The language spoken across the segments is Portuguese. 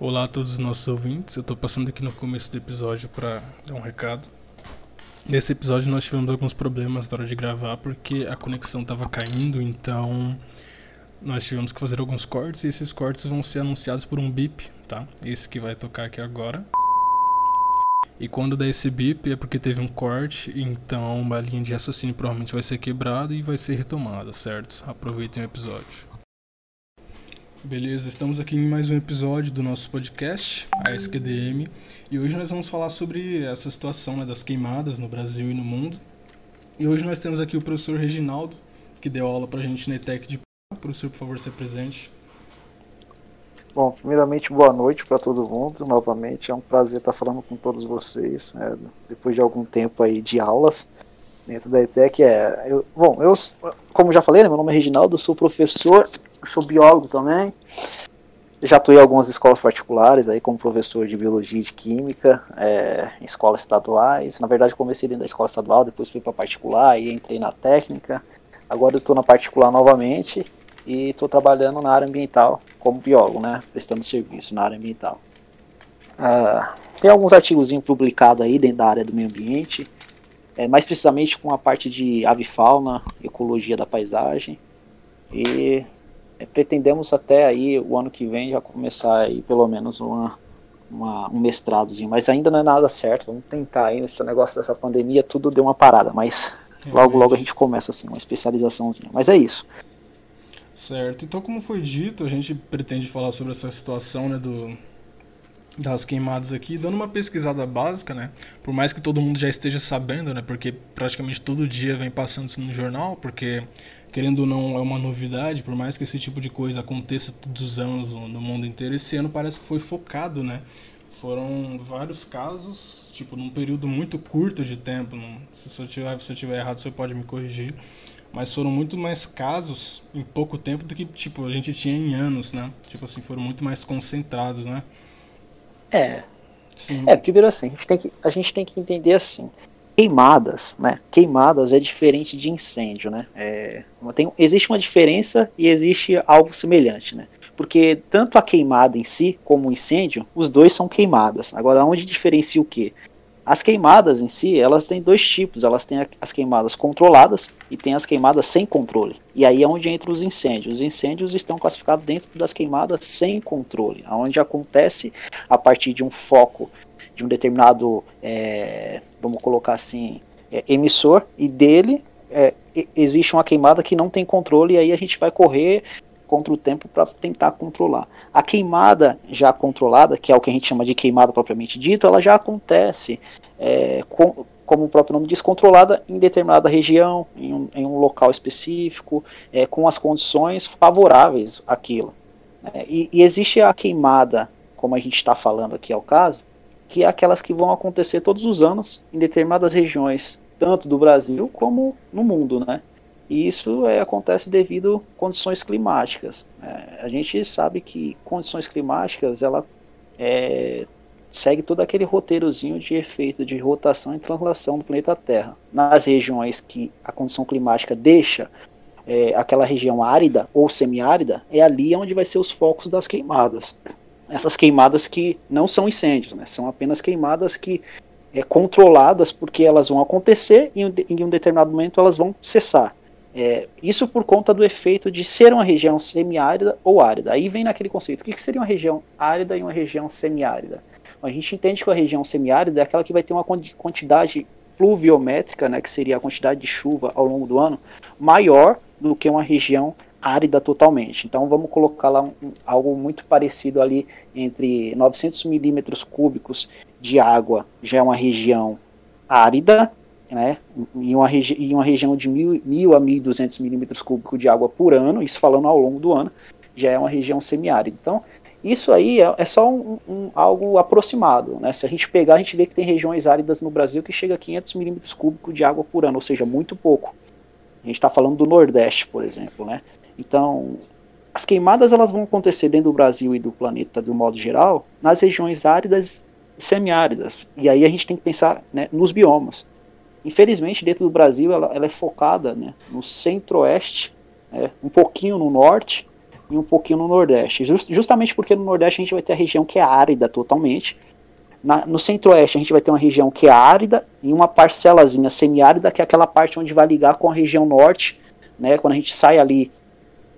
Olá a todos os nossos ouvintes. Eu estou passando aqui no começo do episódio para dar um recado. Nesse episódio nós tivemos alguns problemas na hora de gravar porque a conexão estava caindo, então nós tivemos que fazer alguns cortes e esses cortes vão ser anunciados por um bip, tá? Esse que vai tocar aqui agora. E quando der esse bip é porque teve um corte, então uma linha de raciocínio provavelmente vai ser quebrada e vai ser retomada, certo? Aproveitem o episódio. Beleza, estamos aqui em mais um episódio do nosso podcast, a SQDM, e hoje nós vamos falar sobre essa situação né, das queimadas no Brasil e no mundo. E hoje nós temos aqui o professor Reginaldo, que deu aula pra gente na ETEC de Professor, por favor, se presente. Bom, primeiramente, boa noite para todo mundo. Novamente, é um prazer estar falando com todos vocês, né, depois de algum tempo aí de aulas dentro da ETEC. É, eu, bom, eu, como já falei, né, meu nome é Reginaldo, sou professor sou biólogo também. Já atuei em algumas escolas particulares aí como professor de biologia e de química, é, em escolas estaduais. Na verdade, comecei dentro da escola estadual, depois fui para particular e entrei na técnica. Agora eu estou na particular novamente e estou trabalhando na área ambiental como biólogo, né, prestando serviço na área ambiental. Ah, tem alguns artigos publicados aí dentro da área do meio ambiente, é, mais precisamente com a parte de avifauna, ecologia da paisagem e é, pretendemos até aí o ano que vem já começar aí pelo menos uma, uma, um mestradozinho, mas ainda não é nada certo. Vamos tentar aí nesse negócio dessa pandemia, tudo deu uma parada, mas logo logo a gente começa assim, uma especializaçãozinha. Mas é isso. Certo. Então, como foi dito, a gente pretende falar sobre essa situação, né, do das queimadas aqui, dando uma pesquisada básica, né? Por mais que todo mundo já esteja sabendo, né? Porque praticamente todo dia vem passando isso no jornal, porque querendo ou não, é uma novidade, por mais que esse tipo de coisa aconteça todos os anos no mundo inteiro, esse ano parece que foi focado, né? Foram vários casos, tipo, num período muito curto de tempo. Não, se, eu tiver, se eu tiver errado, você pode me corrigir. Mas foram muito mais casos em pouco tempo do que, tipo, a gente tinha em anos, né? Tipo assim, foram muito mais concentrados, né? É. Sim. É, primeiro assim, a gente tem que, a gente tem que entender assim queimadas, né? Queimadas é diferente de incêndio, né? É, tem, existe uma diferença e existe algo semelhante, né? Porque tanto a queimada em si como o incêndio, os dois são queimadas. Agora, onde diferencia o quê? As queimadas em si, elas têm dois tipos. Elas têm as queimadas controladas e tem as queimadas sem controle. E aí é onde entra os incêndios. Os incêndios estão classificados dentro das queimadas sem controle, onde acontece a partir de um foco de um determinado, é, vamos colocar assim, é, emissor, e dele é, existe uma queimada que não tem controle, e aí a gente vai correr contra o tempo para tentar controlar. A queimada já controlada, que é o que a gente chama de queimada propriamente dito, ela já acontece, é, com, como o próprio nome diz, controlada em determinada região, em um, em um local específico, é, com as condições favoráveis àquilo. É, e, e, existe a queimada, como a gente está falando aqui ao caso, que é aquelas que vão acontecer todos os anos em determinadas regiões, tanto do Brasil como no mundo, né? E isso é, acontece devido a condições climáticas. É, a gente sabe que condições climáticas ela é, segue todo aquele roteirozinho de efeito de rotação e translação do planeta Terra. Nas regiões que a condição climática deixa é, aquela região árida ou semiárida, é ali onde vai ser os focos das queimadas essas queimadas que não são incêndios, né? São apenas queimadas que é, controladas porque elas vão acontecer e em um determinado momento elas vão cessar. É, isso por conta do efeito de ser uma região semiárida ou árida. Aí vem naquele conceito: o que, que seria uma região árida e uma região semiárida? A gente entende que a região semiárida é aquela que vai ter uma quantidade pluviométrica, né, que seria a quantidade de chuva ao longo do ano, maior do que uma região árida totalmente. Então vamos colocar lá um, algo muito parecido ali entre 900 milímetros cúbicos de água, já é uma região árida, né, em uma, em uma região de 1.000 a 1.200 milímetros cúbicos de água por ano, isso falando ao longo do ano, já é uma região semiárida. Então isso aí é, é só um, um, algo aproximado. Né? Se a gente pegar, a gente vê que tem regiões áridas no Brasil que chega a 500 milímetros cúbicos de água por ano, ou seja, muito pouco. A gente está falando do Nordeste, por exemplo, né? Então, as queimadas elas vão acontecer dentro do Brasil e do planeta um modo geral nas regiões áridas e semiáridas. E aí a gente tem que pensar né, nos biomas. Infelizmente, dentro do Brasil, ela, ela é focada né, no centro-oeste, né, um pouquinho no norte, e um pouquinho no Nordeste. Just, justamente porque no Nordeste a gente vai ter a região que é árida totalmente. Na, no Centro-Oeste a gente vai ter uma região que é árida e uma parcelazinha semiárida, que é aquela parte onde vai ligar com a região Norte. Né, quando a gente sai ali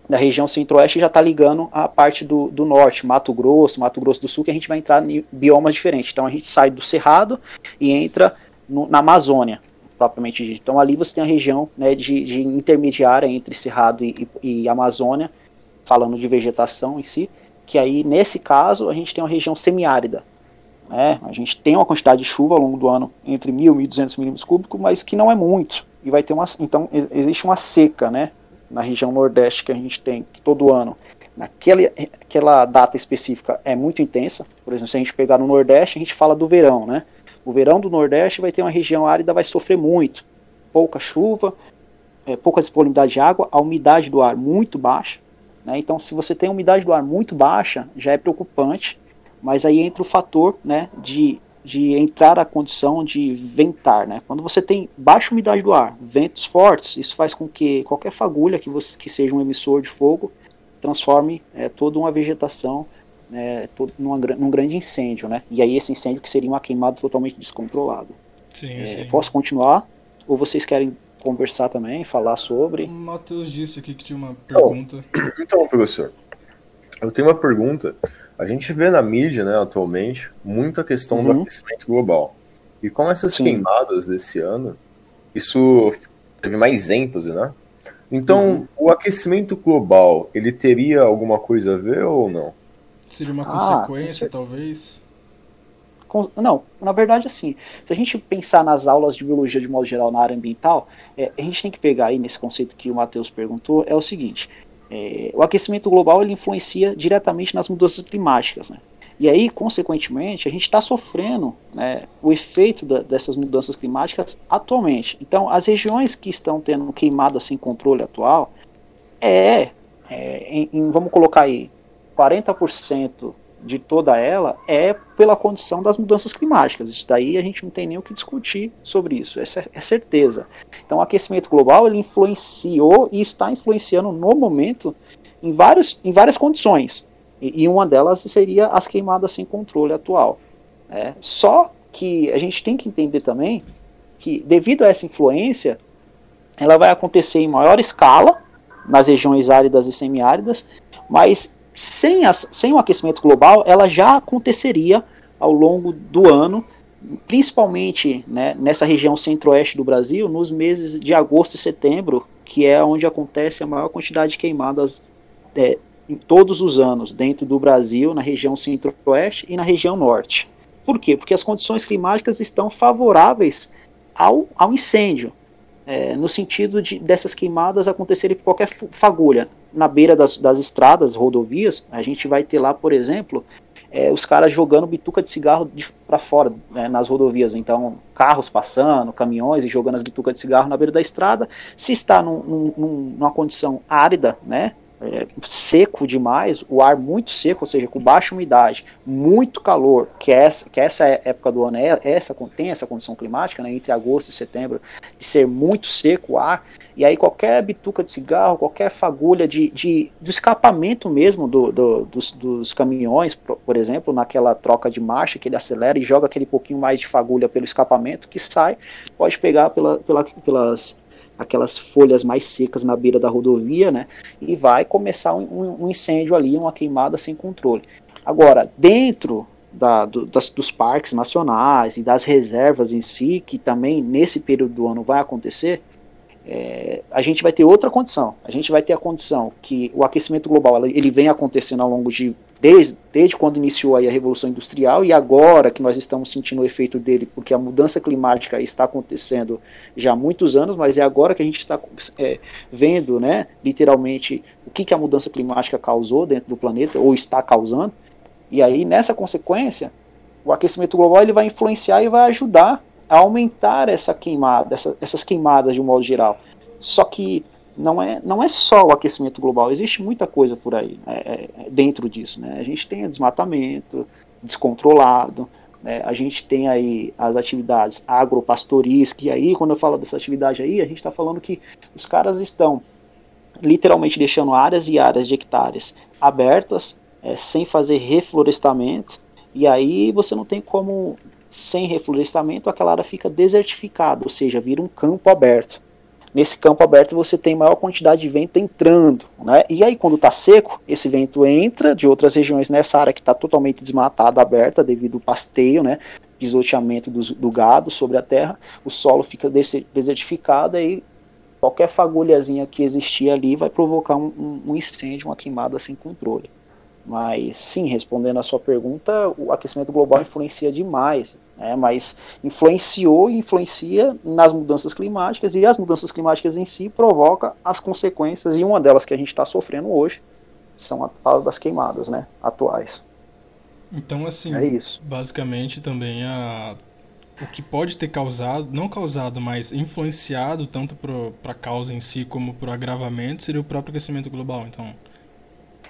da região centro-oeste já está ligando a parte do, do norte, Mato Grosso, Mato Grosso do Sul, que a gente vai entrar em biomas diferentes. Então a gente sai do Cerrado e entra no, na Amazônia, propriamente dito. Então ali você tem a região né, de, de intermediária entre Cerrado e, e, e Amazônia, falando de vegetação em si, que aí nesse caso a gente tem uma região semiárida. Né? A gente tem uma quantidade de chuva ao longo do ano entre 1.000 e 1.200 milímetros cúbicos, mas que não é muito. E vai ter uma, então existe uma seca, né? na região nordeste que a gente tem todo ano, naquela aquela data específica é muito intensa. Por exemplo, se a gente pegar no nordeste, a gente fala do verão, né? O verão do nordeste vai ter uma região árida, vai sofrer muito. Pouca chuva, é, pouca disponibilidade de água, a umidade do ar muito baixa. Né? Então, se você tem umidade do ar muito baixa, já é preocupante. Mas aí entra o fator né, de de entrar a condição de ventar, né? Quando você tem baixa umidade do ar, ventos fortes, isso faz com que qualquer fagulha que, você, que seja um emissor de fogo transforme é, toda uma vegetação né, todo, numa, num grande incêndio, né? E aí esse incêndio que seria uma queimada totalmente descontrolada. Sim, é, sim. Posso continuar? Ou vocês querem conversar também, falar sobre? O Matheus disse aqui que tinha uma pergunta. Então, professor, eu tenho uma pergunta a gente vê na mídia, né, atualmente, muito a questão uhum. do aquecimento global. E com essas Sim. queimadas desse ano, isso teve mais ênfase, né? Então, uhum. o aquecimento global, ele teria alguma coisa a ver ou não? Seria uma ah, consequência, talvez? Não, na verdade, assim, se a gente pensar nas aulas de biologia de modo geral na área ambiental, é, a gente tem que pegar aí nesse conceito que o Matheus perguntou, é o seguinte, é, o aquecimento global ele influencia diretamente nas mudanças climáticas. Né? E aí, consequentemente, a gente está sofrendo né, o efeito da, dessas mudanças climáticas atualmente. Então, as regiões que estão tendo queimadas sem controle atual, é, é em, em, vamos colocar aí, 40% de toda ela é pela condição das mudanças climáticas. Isso daí a gente não tem nem o que discutir sobre isso, é, é certeza. Então, o aquecimento global ele influenciou e está influenciando no momento em, vários, em várias condições. E, e uma delas seria as queimadas sem controle atual. É, só que a gente tem que entender também que, devido a essa influência, ela vai acontecer em maior escala nas regiões áridas e semiáridas, mas sem, as, sem o aquecimento global, ela já aconteceria ao longo do ano, principalmente né, nessa região centro-oeste do Brasil, nos meses de agosto e setembro, que é onde acontece a maior quantidade de queimadas é, em todos os anos dentro do Brasil, na região centro-oeste e na região norte. Por quê? Porque as condições climáticas estão favoráveis ao, ao incêndio é, no sentido de dessas queimadas acontecerem por qualquer fagulha. Na beira das, das estradas, rodovias, a gente vai ter lá, por exemplo, é, os caras jogando bituca de cigarro para fora né, nas rodovias. Então, carros passando, caminhões e jogando as bitucas de cigarro na beira da estrada. Se está num, num, numa condição árida, né, seco demais, o ar muito seco, ou seja, com baixa umidade, muito calor, que é essa, que é essa época do ano é, essa, tem essa condição climática, né, entre agosto e setembro, de ser muito seco o ar, e aí qualquer bituca de cigarro, qualquer fagulha de, de do escapamento mesmo do, do, dos, dos, caminhões, por exemplo, naquela troca de marcha, que ele acelera e joga aquele pouquinho mais de fagulha pelo escapamento que sai, pode pegar pela, pela, pelas aquelas folhas mais secas na beira da rodovia, né? E vai começar um, um incêndio ali, uma queimada sem controle. Agora, dentro da, do, das, dos parques nacionais e das reservas em si, que também nesse período do ano vai acontecer, é, a gente vai ter outra condição. A gente vai ter a condição que o aquecimento global ele vem acontecendo ao longo de desde, desde quando iniciou aí a revolução industrial e agora que nós estamos sentindo o efeito dele, porque a mudança climática está acontecendo já há muitos anos, mas é agora que a gente está é, vendo, né, literalmente o que, que a mudança climática causou dentro do planeta ou está causando. E aí nessa consequência, o aquecimento global ele vai influenciar e vai ajudar a aumentar essa queimada, essa, essas queimadas de um modo geral. Só que não é, não é só o aquecimento global, existe muita coisa por aí é, é, dentro disso. Né? A gente tem desmatamento descontrolado, né? a gente tem aí as atividades agropastoris, que aí, quando eu falo dessa atividade aí, a gente está falando que os caras estão literalmente deixando áreas e áreas de hectares abertas, é, sem fazer reflorestamento, e aí você não tem como, sem reflorestamento, aquela área fica desertificada, ou seja, vira um campo aberto. Nesse campo aberto você tem maior quantidade de vento entrando, né? E aí quando está seco, esse vento entra de outras regiões nessa área que está totalmente desmatada, aberta devido ao pasteio, né? Pisoteamento do, do gado sobre a terra, o solo fica desertificado e qualquer fagulhazinha que existir ali vai provocar um, um incêndio, uma queimada sem controle. Mas sim, respondendo a sua pergunta, o aquecimento global influencia demais, né? mas influenciou e influencia nas mudanças climáticas, e as mudanças climáticas em si provocam as consequências, e uma delas que a gente está sofrendo hoje são as das queimadas né, atuais. Então, assim, é isso. basicamente também a o que pode ter causado, não causado, mas influenciado tanto para a causa em si como para o agravamento seria o próprio aquecimento global, então.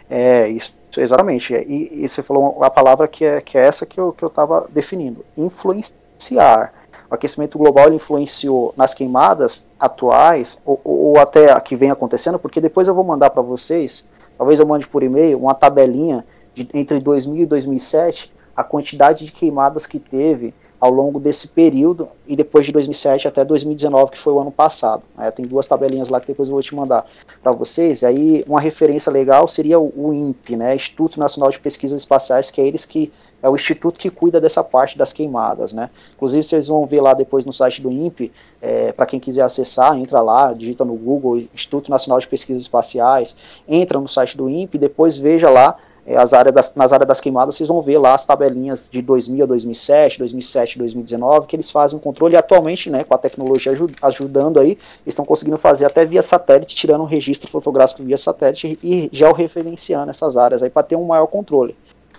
É, isso, exatamente. E, e, você falou a palavra que é, que é essa que eu estava que eu definindo: influenciar. O aquecimento global influenciou nas queimadas atuais, ou, ou até a que vem acontecendo, porque depois eu vou mandar para vocês, talvez eu mande por e-mail, uma tabelinha de, entre 2000 e 2007, a quantidade de queimadas que teve ao longo desse período e depois de 2007 até 2019, que foi o ano passado. Né? Tem duas tabelinhas lá que depois eu vou te mandar para vocês. Aí uma referência legal seria o, o INPE, né? Instituto Nacional de Pesquisas Espaciais, que é eles que é o instituto que cuida dessa parte das queimadas, né? Inclusive vocês vão ver lá depois no site do INPE, é, para quem quiser acessar, entra lá, digita no Google Instituto Nacional de Pesquisas Espaciais, entra no site do INPE, depois veja lá as áreas das, nas áreas das queimadas, vocês vão ver lá as tabelinhas de 2000 a 2007, 2007 2019, que eles fazem o controle e atualmente, né, com a tecnologia ajudando aí, estão conseguindo fazer até via satélite, tirando um registro fotográfico via satélite e georreferenciando essas áreas aí para ter um maior controle.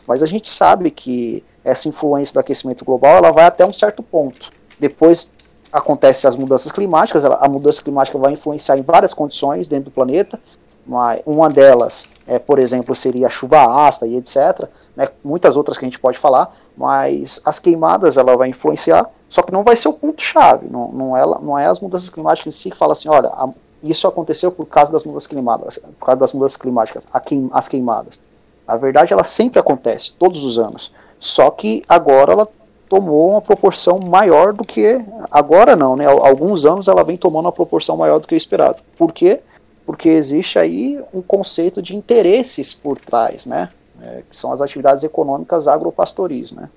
Mas a gente sabe que essa influência do aquecimento global, ela vai até um certo ponto. Depois acontecem as mudanças climáticas, a mudança climática vai influenciar em várias condições dentro do planeta, uma, delas, é, por exemplo, seria a chuva ácida e etc. Né, muitas outras que a gente pode falar, mas as queimadas ela vai influenciar, só que não vai ser o ponto-chave. Não, não, é, não é as mudanças climáticas em si que fala assim, olha, a, isso aconteceu por causa das mudanças climáticas, por causa das mudanças climáticas, queim, as queimadas. Na verdade, ela sempre acontece, todos os anos. Só que agora ela tomou uma proporção maior do que. Agora não, né? Alguns anos ela vem tomando uma proporção maior do que o esperado. Por quê? Porque existe aí um conceito de interesses por trás, né? É, que são as atividades econômicas agropastoris, né?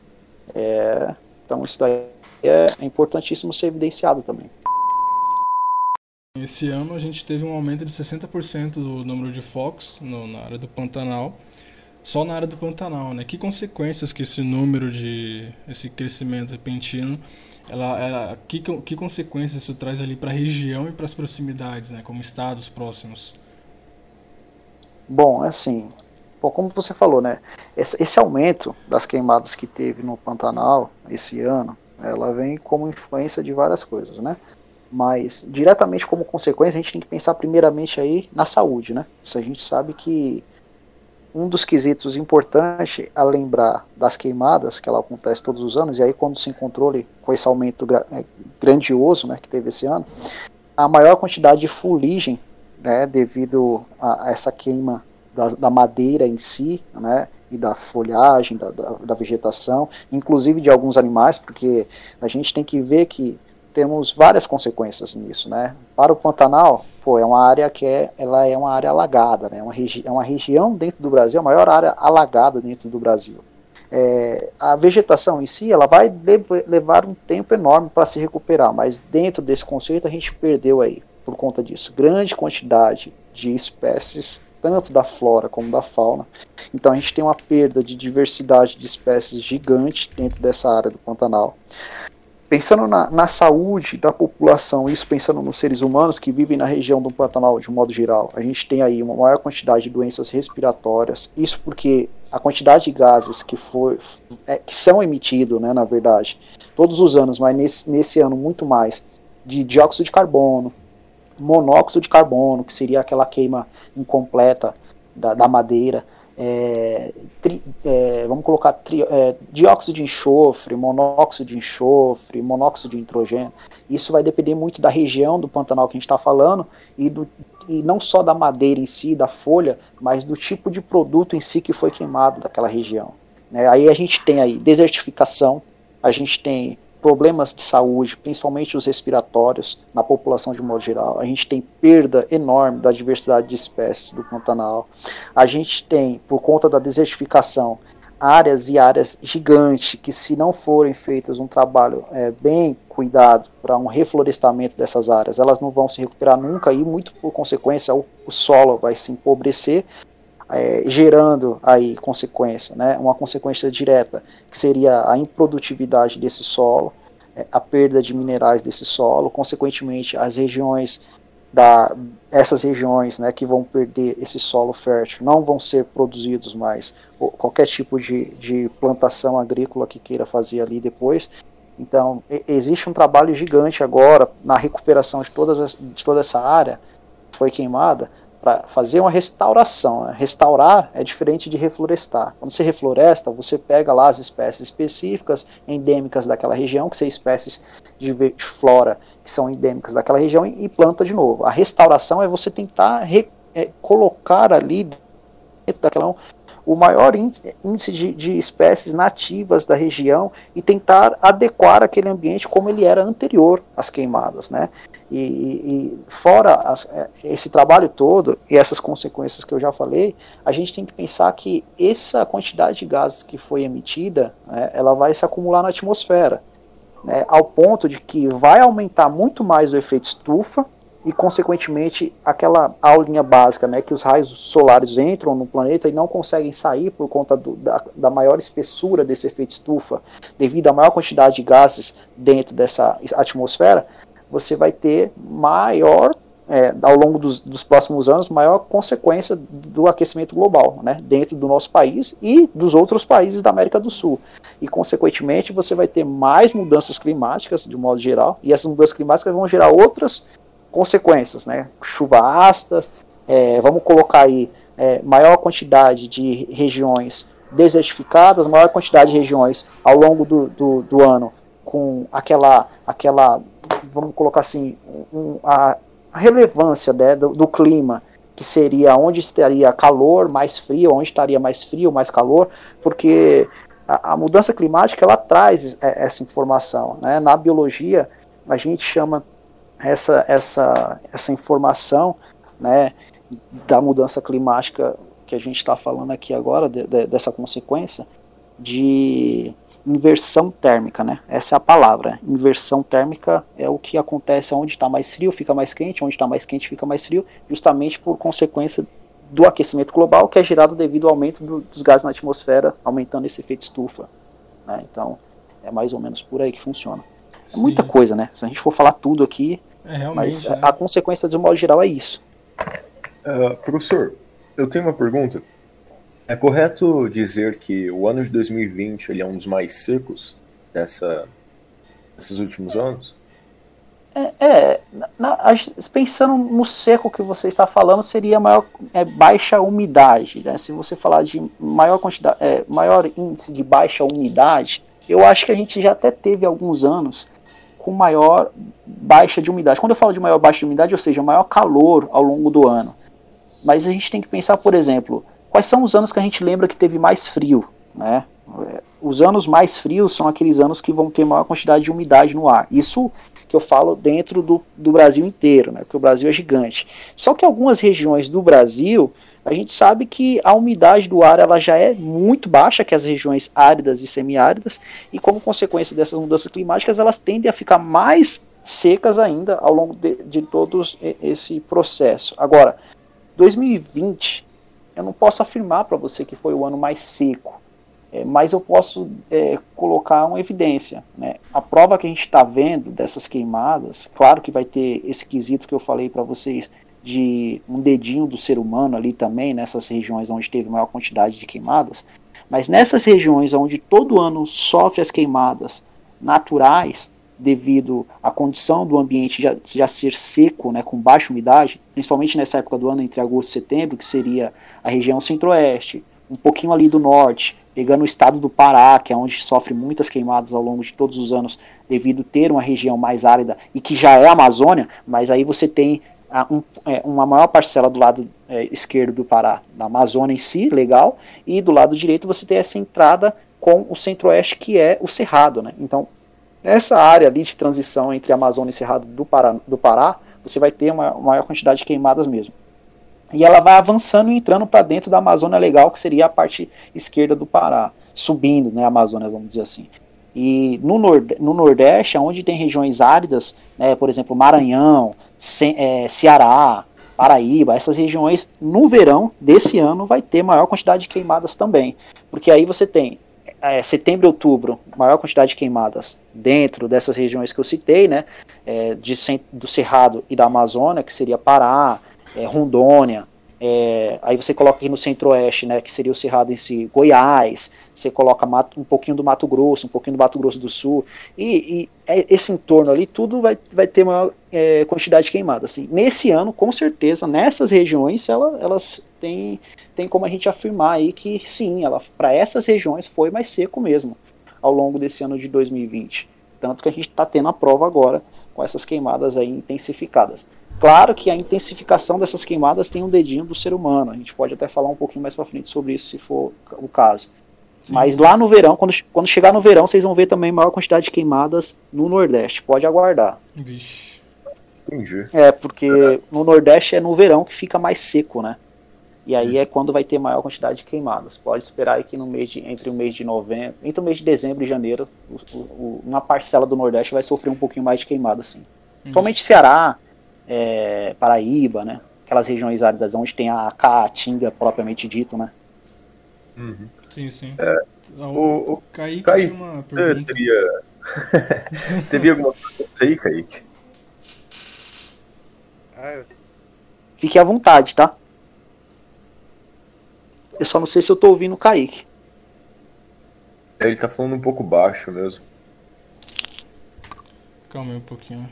É, então isso daí é importantíssimo ser evidenciado também. Esse ano a gente teve um aumento de 60% do número de focos no, na área do Pantanal, só na área do Pantanal, né? Que consequências que esse número de esse crescimento repentino ela, ela que, que consequências isso traz ali para a região e para as proximidades, né, como estados próximos? Bom, é assim, bom, como você falou, né, esse, esse, aumento das queimadas que teve no Pantanal esse ano, ela vem como influência de várias coisas, né? Mas diretamente como consequência, a gente tem que pensar primeiramente aí na saúde, né? Se a gente sabe que um dos quesitos importantes a lembrar das queimadas, que ela acontece todos os anos, e aí quando se encontrou com esse aumento é, grandioso né, que teve esse ano, a maior quantidade de fuligem, né, devido a, essa queima da, da, madeira em si, né, e da folhagem, da, da, da vegetação, inclusive de alguns animais, porque a gente tem que ver que temos várias consequências nisso, né? Para o Pantanal, pô, é uma área que é, ela é uma área alagada, né? É uma, é uma região dentro do Brasil, a maior área alagada dentro do Brasil. É, a vegetação em si, ela vai levar um tempo enorme para se recuperar, mas dentro desse conceito a gente perdeu aí, por conta disso, grande quantidade de espécies tanto da flora como da fauna. Então a gente tem uma perda de diversidade de espécies gigante dentro dessa área do Pantanal pensando na, na, saúde da população, isso pensando nos seres humanos que vivem na região do Pantanal de modo geral, a gente tem aí uma maior quantidade de doenças respiratórias. Isso porque a quantidade de gases que, for, é, que são emitidos, né, na verdade, todos os anos, mas nesse, nesse ano muito mais, de dióxido de carbono, monóxido de carbono, que seria aquela queima incompleta da, da madeira, é, tri, é, vamos colocar tri, é, dióxido de enxofre, monóxido de enxofre, monóxido de nitrogênio. Isso vai depender muito da região do Pantanal que a gente está falando e do, e não só da madeira em si, da folha, mas do tipo de produto em si que foi queimado daquela região. Né? Aí a gente tem aí desertificação, a gente tem problemas de saúde, principalmente os respiratórios, na população de modo geral. A gente tem perda enorme da diversidade de espécies do Pantanal. A gente tem, por conta da desertificação, áreas e áreas gigantes que, se não forem feitas um trabalho é, bem cuidado para um reflorestamento dessas áreas, elas não vão se recuperar nunca e, muito por consequência, o, o solo vai se empobrecer, é, gerando aí consequência, né, uma consequência direta, que seria a improdutividade desse solo, é, a perda de minerais desse solo, consequentemente, as regiões da, essas regiões né, que vão perder esse solo fértil não vão ser produzidos mais qualquer tipo de, de plantação agrícola que queira fazer ali depois. Então, existe um trabalho gigante agora na recuperação de, todas as, de toda essa área que foi queimada para fazer uma restauração. Né? Restaurar é diferente de reflorestar. Quando você refloresta, você pega lá as espécies específicas, endêmicas daquela região, que são espécies de flora que são endêmicas daquela região, e planta de novo. A restauração é você tentar re, é, colocar ali daquela o maior índice de, de, espécies nativas da região e tentar adequar aquele ambiente como ele era anterior às queimadas, né? E, e fora as, é, esse trabalho todo e essas consequências que eu já falei, a gente tem que pensar que essa quantidade de gases que foi emitida, né, ela vai se acumular na atmosfera, né, ao ponto de que vai aumentar muito mais o efeito estufa e, consequentemente, aquela aulinha básica, né, que os raios solares entram no planeta e não conseguem sair por conta do, da, da, maior espessura desse efeito estufa, devido à maior quantidade de gases dentro dessa atmosfera, você vai ter maior, é, ao longo dos, dos, próximos anos, maior consequência do aquecimento global, né, dentro do nosso país e dos outros países da América do Sul. E, consequentemente, você vai ter mais mudanças climáticas, de modo geral, e essas mudanças climáticas vão gerar outras consequências, né? Chuva ácida, é, vamos colocar aí é, maior quantidade de regiões desertificadas, maior quantidade de regiões ao longo do, do, do ano com aquela, aquela, vamos colocar assim, um, a, relevância né, do, do clima que seria onde estaria calor, mais frio, onde estaria mais frio, mais calor, porque a, a, mudança climática ela traz essa informação. Né? Na biologia, a gente chama essa, essa, essa informação né, da mudança climática que a gente está falando aqui agora, de, de, dessa consequência, de inversão térmica, né? Essa é a palavra. Inversão térmica é o que acontece onde está mais frio, fica mais quente, onde está mais quente, fica mais frio, justamente por consequência do aquecimento global, que é gerado devido ao aumento do, dos gases na atmosfera, aumentando esse efeito estufa. Né? Então, é mais ou menos por aí que funciona. É muita coisa, né? Se a gente for falar tudo aqui, é, mas é. a consequência do modo geral é isso. Uh, professor, eu tenho uma pergunta. É correto dizer que o ano de 2020 ele é um dos mais secos dessa, desses últimos anos? É, é na, pensando no seco que você está falando, seria maior é, baixa umidade. Né? Se você falar de maior quantidade, é, maior índice de baixa umidade, eu acho que a gente já até teve alguns anos com maior baixa de umidade. Quando eu falo de maior baixa de umidade, ou seja, maior calor ao longo do ano. Mas a gente tem que pensar, por exemplo, quais são os anos que a gente lembra que teve mais frio, né? Os anos mais frios são aqueles anos que vão ter maior quantidade de umidade no ar. Isso que eu falo dentro do, do Brasil inteiro, né? Porque o Brasil é gigante. Só que algumas regiões do Brasil a gente sabe que a umidade do ar ela já é muito baixa, que as regiões áridas e semiáridas, e como consequência dessas mudanças climáticas, elas tendem a ficar mais secas ainda ao longo de, de todo esse processo. Agora, 2020, eu não posso afirmar para você que foi o ano mais seco, é, mas eu posso é, colocar uma evidência. Né? A prova que a gente está vendo dessas queimadas, claro que vai ter esse quesito que eu falei para vocês de um dedinho do ser humano ali também, nessas regiões onde teve maior quantidade de queimadas, mas nessas regiões onde todo ano sofre as queimadas naturais, devido à condição do ambiente já, já ser seco, né, com baixa umidade, principalmente nessa época do ano, entre agosto e setembro, que seria a região centro-oeste, um pouquinho ali do norte, pegando o estado do Pará, que é onde sofre muitas queimadas ao longo de todos os anos, devido ter uma região mais árida e que já é a Amazônia, mas aí você tem um, é, uma maior parcela do lado é, esquerdo do Pará, da Amazônia em si, legal, e do lado direito você tem essa entrada com o centro-oeste, que é o Cerrado. Né? Então, nessa área ali de transição entre Amazônia e Cerrado do Pará, do Pará você vai ter uma, uma maior quantidade de queimadas mesmo. E ela vai avançando e entrando para dentro da Amazônia Legal, que seria a parte esquerda do Pará, subindo, né, a Amazônia, vamos dizer assim. E no, nord no Nordeste, onde tem regiões áridas, né, por exemplo, Maranhão, Ce é, Ceará, Paraíba, essas regiões, no verão desse ano, vai ter maior quantidade de queimadas também. Porque aí você tem é, setembro e outubro, maior quantidade de queimadas dentro dessas regiões que eu citei, né, é, de, do Cerrado e da Amazônia, que seria Pará, é, Rondônia, é, aí você coloca aqui no centro-oeste, né, que seria o Cerrado em si, Goiás, você coloca mato, um pouquinho do Mato Grosso, um pouquinho do Mato Grosso do Sul, e, e é, esse entorno ali, tudo vai, vai ter maior é, quantidade de queimada. Assim. Nesse ano, com certeza, nessas regiões, ela, elas têm, têm como a gente afirmar aí que sim, ela para essas regiões foi mais seco mesmo, ao longo desse ano de 2020. Tanto que a gente está tendo a prova agora com essas queimadas aí intensificadas. Claro que a intensificação dessas queimadas tem um dedinho do ser humano. A gente pode até falar um pouquinho mais para frente sobre isso, se for o caso. Sim, Mas lá no verão, quando, quando chegar no verão, vocês vão ver também maior quantidade de queimadas no Nordeste. Pode aguardar. Vixe. Entendi. É, porque no Nordeste é no verão que fica mais seco, né? E aí é quando vai ter maior quantidade de queimadas. Pode esperar aí que no mês de, entre o mês de novembro, entre o mês de dezembro e janeiro, o, o, uma parcela do Nordeste vai sofrer um pouquinho mais de queimada, sim. Principalmente Ceará, é, Paraíba, né? Aquelas regiões áridas onde tem a caatinga propriamente dito, né? Uhum. Sim, sim. É, o, o Kaique, Kaique tinha uma pergunta. Teria, teria alguma pergunta aí, Kaique? Ah, eu... Fique à vontade, tá? Eu só não sei se eu tô ouvindo o Kaique. É, ele tá falando um pouco baixo mesmo. Calma aí um pouquinho.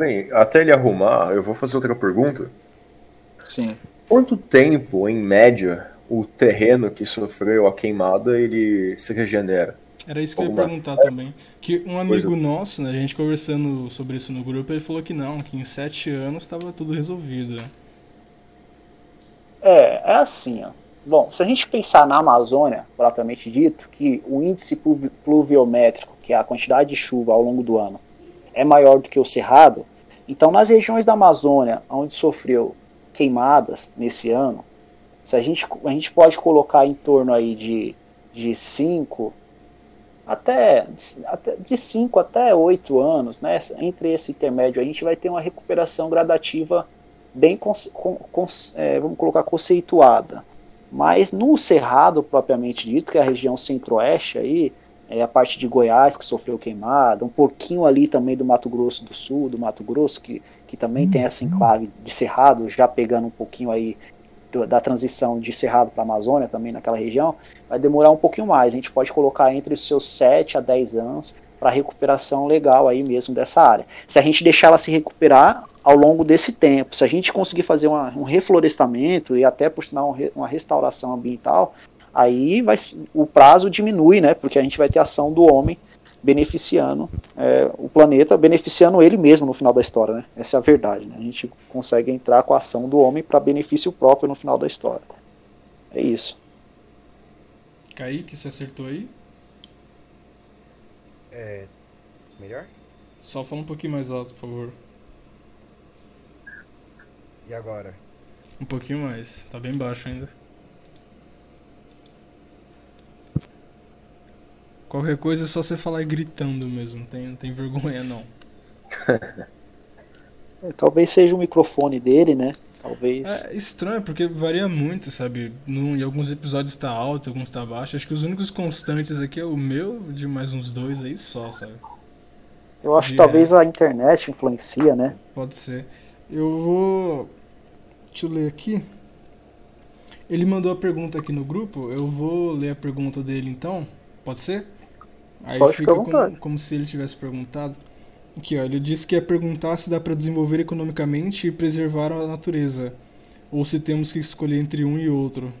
Bem, até ele arrumar, eu vou fazer outra pergunta. Sim. Quanto tempo, em média, o terreno que sofreu a queimada ele se regenera? Era isso que Alguma... eu ia perguntar também. Que um amigo nosso, né, a gente conversando sobre isso no grupo, ele falou que não, que em sete anos estava tudo resolvido. É, é assim, ó. Bom, se a gente pensar na Amazônia, propriamente dito, que o índice pluviométrico, que é a quantidade de chuva ao longo do ano, é maior do que o cerrado, então nas regiões da Amazônia onde sofreu queimadas nesse ano, se a gente, a gente pode colocar em torno aí de, de 5 até, até de 5 até 8 anos, né? Entre esse intermédio a gente vai ter uma recuperação gradativa bem é, vamos colocar conceituada. Mas no Cerrado propriamente dito, que é a região centro-oeste aí, é a parte de Goiás que sofreu queimada, um pouquinho ali também do Mato Grosso do Sul, do Mato Grosso, que, que também uhum. tem essa uhum. enclave de Cerrado, já pegando um pouquinho aí do, da transição de Cerrado para Amazônia também naquela região, vai demorar um pouquinho mais. A gente pode colocar entre os seus 7 a 10 anos para recuperação legal aí mesmo dessa área. Se a gente deixar ela se recuperar ao longo desse tempo, se a gente conseguir fazer uma, um reflorestamento e até por sinal uma restauração ambiental, aí vai, o prazo diminui, né? Porque a gente vai ter ação do homem beneficiando é, o planeta, beneficiando ele mesmo no final da história, né? Essa é a verdade, né? A gente consegue entrar com a ação do homem para benefício próprio no final da história. É isso. Kaique, você acertou aí? É. Melhor? Só fala um pouquinho mais alto, por favor. E agora? Um pouquinho mais, tá bem baixo ainda. Qualquer coisa é só você falar gritando mesmo, não tem, não tem vergonha não. é, talvez seja o microfone dele, né? Talvez. É estranho, porque varia muito, sabe? Em alguns episódios tá alto, alguns tá baixo. Acho que os únicos constantes aqui é o meu, de mais uns dois aí só, sabe? Eu acho de, que talvez a internet influencia, né? Pode ser. Eu vou. Deixa eu ler aqui. Ele mandou a pergunta aqui no grupo. Eu vou ler a pergunta dele então. Pode ser? Aí Pode fica como, como, se ele tivesse perguntado. Aqui, ó, ele disse que ia perguntar se dá para desenvolver economicamente e preservar a natureza, ou se temos que escolher entre um e outro.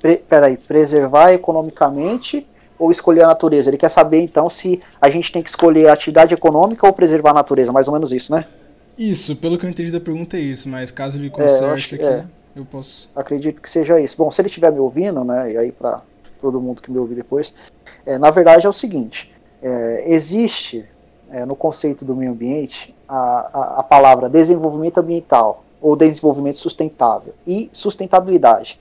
Pre peraí, preservar economicamente ou escolher a natureza? Ele quer saber então se a gente tem que escolher a atividade econômica ou preservar a natureza, mais ou menos isso, né? Isso, pelo que eu entendi da pergunta é isso, mas caso ele conserte é, eu aqui, é, eu posso. Acredito que seja isso. Bom, se ele estiver me ouvindo, né, e aí para todo mundo que me ouvir depois, é, na verdade é o seguinte: é, existe é, no conceito do meio ambiente a, a, a palavra desenvolvimento ambiental ou desenvolvimento sustentável e sustentabilidade.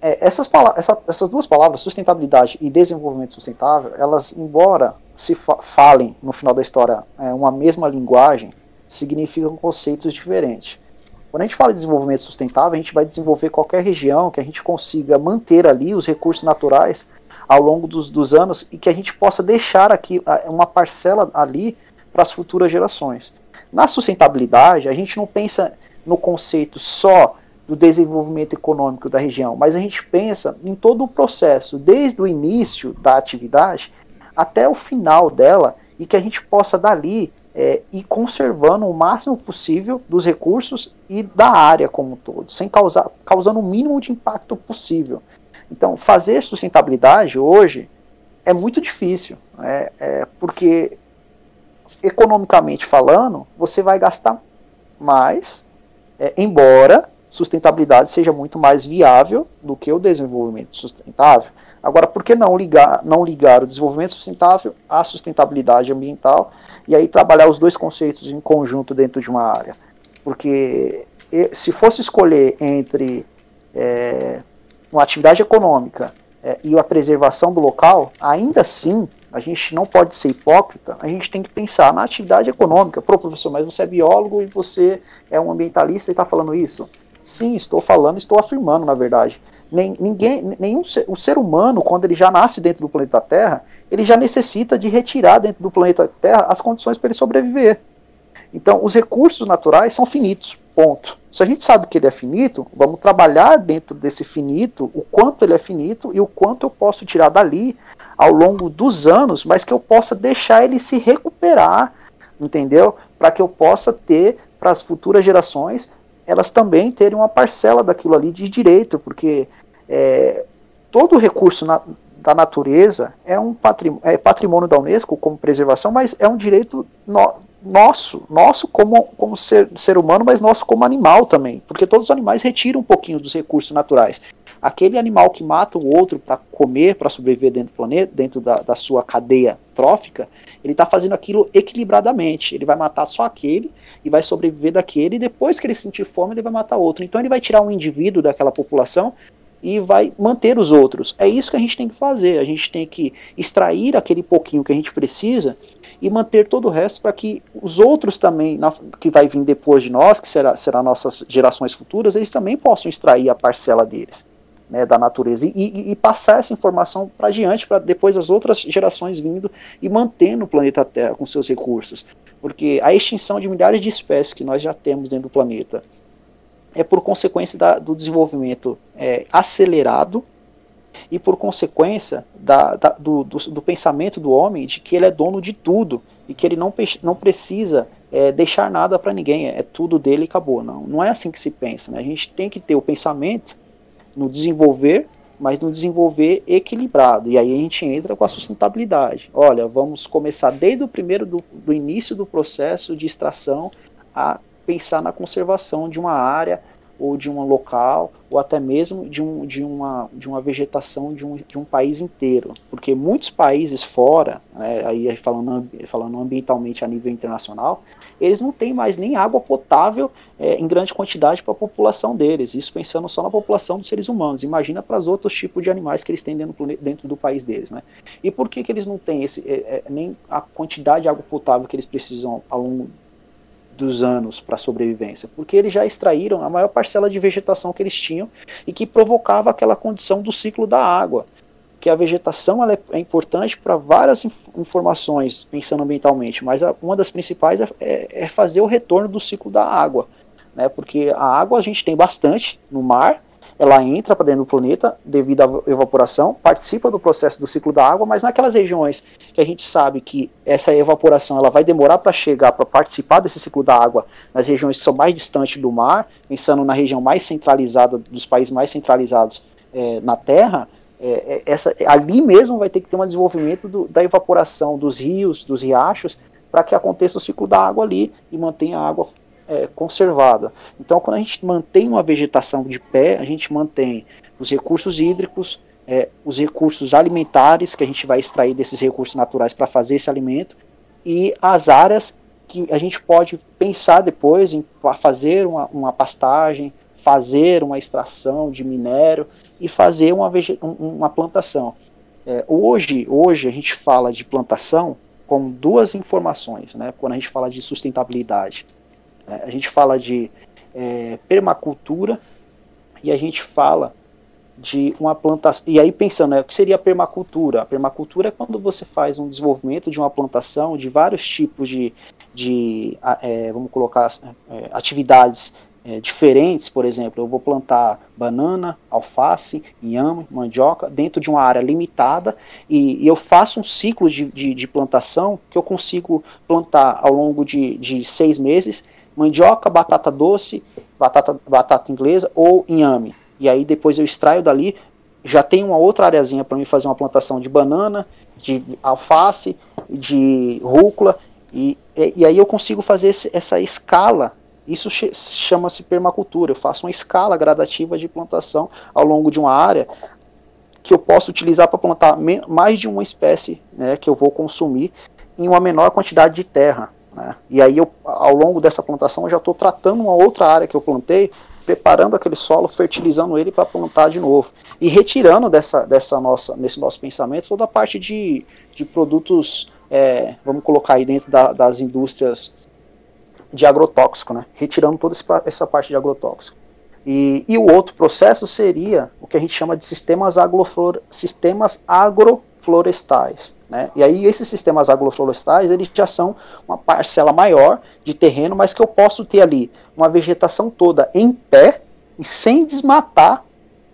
É, essas, essa, essas duas palavras, sustentabilidade e desenvolvimento sustentável, elas, embora se fa falem no final da história é, uma mesma linguagem, significam conceitos diferentes. Quando a gente fala de desenvolvimento sustentável, a gente vai desenvolver qualquer região que a gente consiga manter ali os recursos naturais ao longo dos, dos anos e que a gente possa deixar aqui uma parcela ali para as futuras gerações. Na sustentabilidade, a gente não pensa no conceito só do desenvolvimento econômico da região, mas a gente pensa em todo o processo, desde o início da atividade até o final dela, e que a gente possa dali é, ir conservando o máximo possível dos recursos e da área como um todo, sem causar causando o mínimo de impacto possível. Então, fazer sustentabilidade hoje é muito difícil, é, é porque economicamente falando, você vai gastar mais, é, embora sustentabilidade seja muito mais viável do que o desenvolvimento sustentável. Agora, por que não ligar, não ligar o desenvolvimento sustentável à sustentabilidade ambiental e aí trabalhar os dois conceitos em conjunto dentro de uma área? Porque se fosse escolher entre é, uma atividade econômica é, e a preservação do local, ainda assim a gente não pode ser hipócrita, a gente tem que pensar na atividade econômica. Pô, professor, mas você é biólogo e você é um ambientalista e está falando isso. Sim, estou falando, estou afirmando, na verdade. Nem, ninguém, nenhum ser, o ser humano, quando ele já nasce dentro do planeta Terra, ele já necessita de retirar dentro do planeta Terra as condições para ele sobreviver. Então, os recursos naturais são finitos, ponto. Se a gente sabe que ele é finito, vamos trabalhar dentro desse finito, o quanto ele é finito e o quanto eu posso tirar dali ao longo dos anos, mas que eu possa deixar ele se recuperar, entendeu? Para que eu possa ter para as futuras gerações elas também terem uma parcela daquilo ali de direito, porque é, todo recurso na, da natureza é um patrimônio, é patrimônio da Unesco como preservação, mas é um direito no, nosso, nosso como, como ser, ser humano, mas nosso como animal também, porque todos os animais retiram um pouquinho dos recursos naturais. Aquele animal que mata o outro para comer, para sobreviver dentro do planeta, dentro da, da sua cadeia trófica, ele está fazendo aquilo equilibradamente. Ele vai matar só aquele e vai sobreviver daquele, e depois que ele sentir fome, ele vai matar outro. Então ele vai tirar um indivíduo daquela população e vai manter os outros. É isso que a gente tem que fazer. A gente tem que extrair aquele pouquinho que a gente precisa e manter todo o resto para que os outros também, na, que vai vir depois de nós, que será, será nossas gerações futuras, eles também possam extrair a parcela deles. Né, da natureza e, e, e, passar essa informação para diante para depois as outras gerações vindo e mantendo o planeta Terra com seus recursos, porque a extinção de milhares de espécies que nós já temos dentro do planeta é por consequência da, do desenvolvimento é, acelerado e por consequência da, da, do, do, do, pensamento do homem de que ele é dono de tudo e que ele não, não precisa é, deixar nada para ninguém, é, tudo dele e acabou. Não, não é assim que se pensa. Né? A gente tem que ter o pensamento no desenvolver, mas no desenvolver equilibrado. E aí a gente entra com a sustentabilidade. Olha, vamos começar desde o primeiro do, do início do processo de extração a pensar na conservação de uma área ou de um local, ou até mesmo de, um, de, uma, de uma vegetação de um, de um país inteiro. Porque muitos países fora, né, aí falando, falando ambientalmente a nível internacional, eles não têm mais nem água potável é, em grande quantidade para a população deles. Isso pensando só na população dos seres humanos. Imagina para os outros tipos de animais que eles têm dentro, dentro do país deles. Né? E por que, que eles não têm esse, é, é, nem a quantidade de água potável que eles precisam ao longo dos anos para sobrevivência, porque eles já extraíram a maior parcela de vegetação que eles tinham e que provocava aquela condição do ciclo da água. Que a vegetação é, é importante para várias inf informações, pensando ambientalmente, mas a, uma das principais é, é, é fazer o retorno do ciclo da água. Né, porque a água a gente tem bastante no mar, ela entra para dentro do planeta devido à evaporação, participa do processo do ciclo da água, mas naquelas regiões que a gente sabe que essa evaporação ela vai demorar para chegar para participar desse ciclo da água, nas regiões que são mais distantes do mar, pensando na região mais centralizada dos países mais centralizados é, na Terra, é, é essa, ali mesmo vai ter que ter um desenvolvimento do, da evaporação dos rios, dos riachos, para que aconteça o ciclo da água ali e mantenha a água é, conservada. Então, quando a gente mantém uma vegetação de pé, a gente mantém os recursos hídricos, é, os recursos alimentares que a gente vai extrair desses recursos naturais para fazer esse alimento e as áreas que a gente pode pensar depois em fazer uma, uma pastagem, fazer uma extração de minério e fazer uma, uma plantação. É, hoje, hoje a gente fala de plantação com duas informações, né? Quando a gente fala de sustentabilidade, a gente fala de é, permacultura e a gente fala de uma plantação. E aí pensando, né, o que seria a permacultura? A permacultura é quando você faz um desenvolvimento de uma plantação de vários tipos de, de é, vamos colocar, é, atividades é, diferentes, por exemplo, eu vou plantar banana, alface, inhame, mandioca dentro de uma área limitada e, e eu faço um ciclo de, de, de, plantação que eu consigo plantar ao longo de, de seis meses mandioca, batata doce, batata, batata inglesa ou inhame. E aí depois eu extraio dali, já tem uma outra areazinha para mim fazer uma plantação de banana, de alface, de rúcula e, e, aí eu consigo fazer esse, essa escala. Isso chama-se permacultura. Eu faço uma escala gradativa de plantação ao longo de uma área que eu posso utilizar para plantar mais de uma espécie né, que eu vou consumir em uma menor quantidade de terra. Né? E aí eu, ao longo dessa plantação eu já estou tratando uma outra área que eu plantei, preparando aquele solo, fertilizando ele para plantar de novo e retirando dessa, dessa nossa, nesse nosso pensamento toda a parte de, de produtos é, vamos colocar aí dentro da, das indústrias de agrotóxico, né? retirando toda essa parte de agrotóxico. E, e, o outro processo seria o que a gente chama de sistemas, agroflor, sistemas agroflorestais. Né? E aí esses sistemas agroflorestais eles já são uma parcela maior de terreno, mas que eu posso ter ali uma vegetação toda em pé e sem desmatar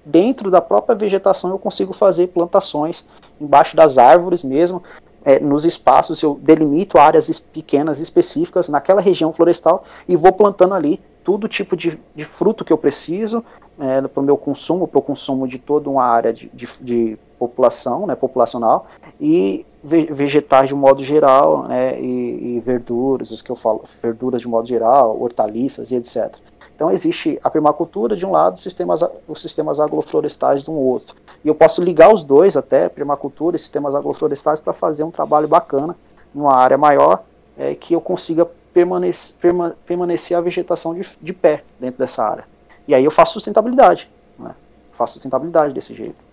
dentro da própria vegetação eu consigo fazer plantações embaixo das árvores mesmo, é, nos espaços, eu delimito áreas pequenas específicas naquela região florestal e vou plantando ali todo tipo de, de fruto que eu preciso é, para o meu consumo, para o consumo de toda uma área de, de, de população, né, populacional, e vegetais de um modo geral, né, e, e verduras, os que eu falo, verduras de modo geral, hortaliças e etc. Então existe a permacultura de um lado, sistemas, os sistemas agroflorestais de um outro. E eu posso ligar os dois até, permacultura e sistemas agroflorestais, para fazer um trabalho bacana numa área maior, é, que eu consiga permanecer, perma, permanecer a vegetação de, de, pé dentro dessa área. E aí eu faço sustentabilidade. Né? Faço sustentabilidade desse jeito.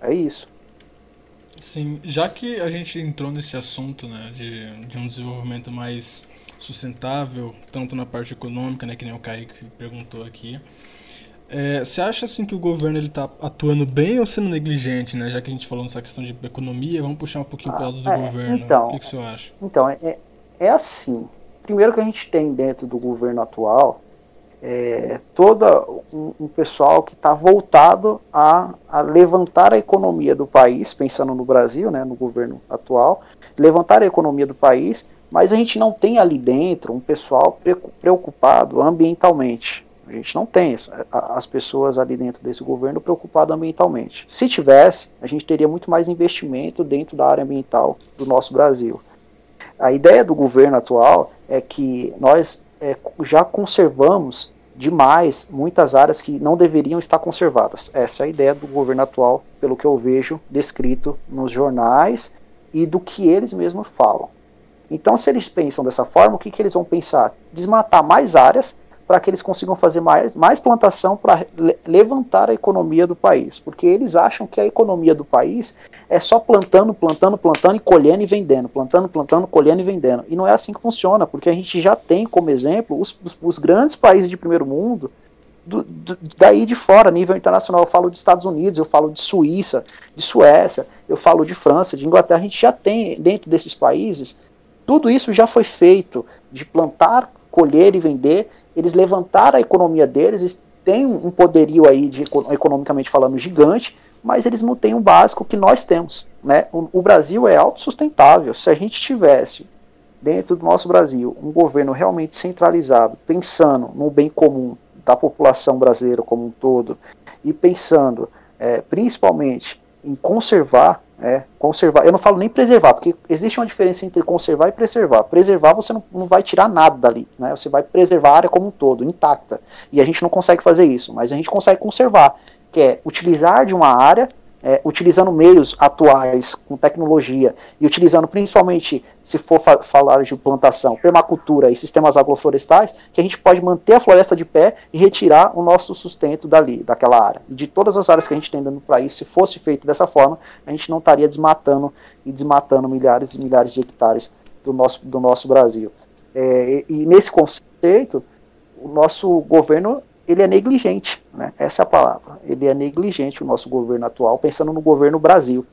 É isso. Sim, já que a gente entrou nesse assunto né, de, de um desenvolvimento mais sustentável, tanto na parte econômica, né, que nem o Kaique perguntou aqui. É, você acha assim que o governo ele está atuando bem ou sendo negligente, né? Já que a gente falou nessa questão de economia, vamos puxar um pouquinho para o lado do é, governo. Então, o que, que você acha? Então, é, é assim. Primeiro que a gente tem dentro do governo atual é, todo um, um, pessoal que está voltado a, a, levantar a economia do país, pensando no Brasil, né, no governo atual, levantar a economia do país mas a gente não tem ali dentro um pessoal preocupado ambientalmente. A gente não tem as pessoas ali dentro desse governo preocupadas ambientalmente. Se tivesse, a gente teria muito mais investimento dentro da área ambiental do nosso Brasil. A ideia do governo atual é que nós é, já conservamos demais muitas áreas que não deveriam estar conservadas. Essa é a ideia do governo atual, pelo que eu vejo descrito nos jornais e do que eles mesmos falam. Então, se eles pensam dessa forma, o que, que eles vão pensar? Desmatar mais áreas para que eles consigam fazer mais, mais plantação para levantar a economia do país. Porque eles acham que a economia do país é só plantando, plantando, plantando e colhendo e vendendo. Plantando, plantando, colhendo e vendendo. E não é assim que funciona, porque a gente já tem como exemplo os, os, os grandes países de primeiro mundo. Do, do, daí de fora, nível internacional, eu falo de Estados Unidos, eu falo de Suíça, de Suécia, eu falo de França, de Inglaterra, a gente já tem dentro desses países tudo isso já foi feito de plantar, colher e vender. Eles levantaram a economia deles, têm um poderio aí, de, economicamente falando, gigante, mas eles não têm o básico que nós temos. Né? O, o Brasil é autossustentável. Se a gente tivesse, dentro do nosso Brasil, um governo realmente centralizado, pensando no bem comum da população brasileira como um todo, e pensando é, principalmente em conservar é, conservar. Eu não falo nem preservar, porque existe uma diferença entre conservar e preservar. Preservar você não, não vai tirar nada dali, né? Você vai preservar a área como um todo, intacta. E a gente não consegue fazer isso, mas a gente consegue conservar, que é utilizar de uma área é, utilizando meios atuais, com tecnologia, e utilizando principalmente, se for fa falar de plantação, permacultura e sistemas agroflorestais, que a gente pode manter a floresta de pé e retirar o nosso sustento dali, daquela área. De todas as áreas que a gente tem no país, se fosse feito dessa forma, a gente não estaria desmatando e desmatando milhares e milhares de hectares do nosso, do nosso Brasil. É, e, e nesse conceito, o nosso governo ele é negligente, né? Essa é a palavra. Ele é negligente, o nosso governo atual, pensando no governo Brasil.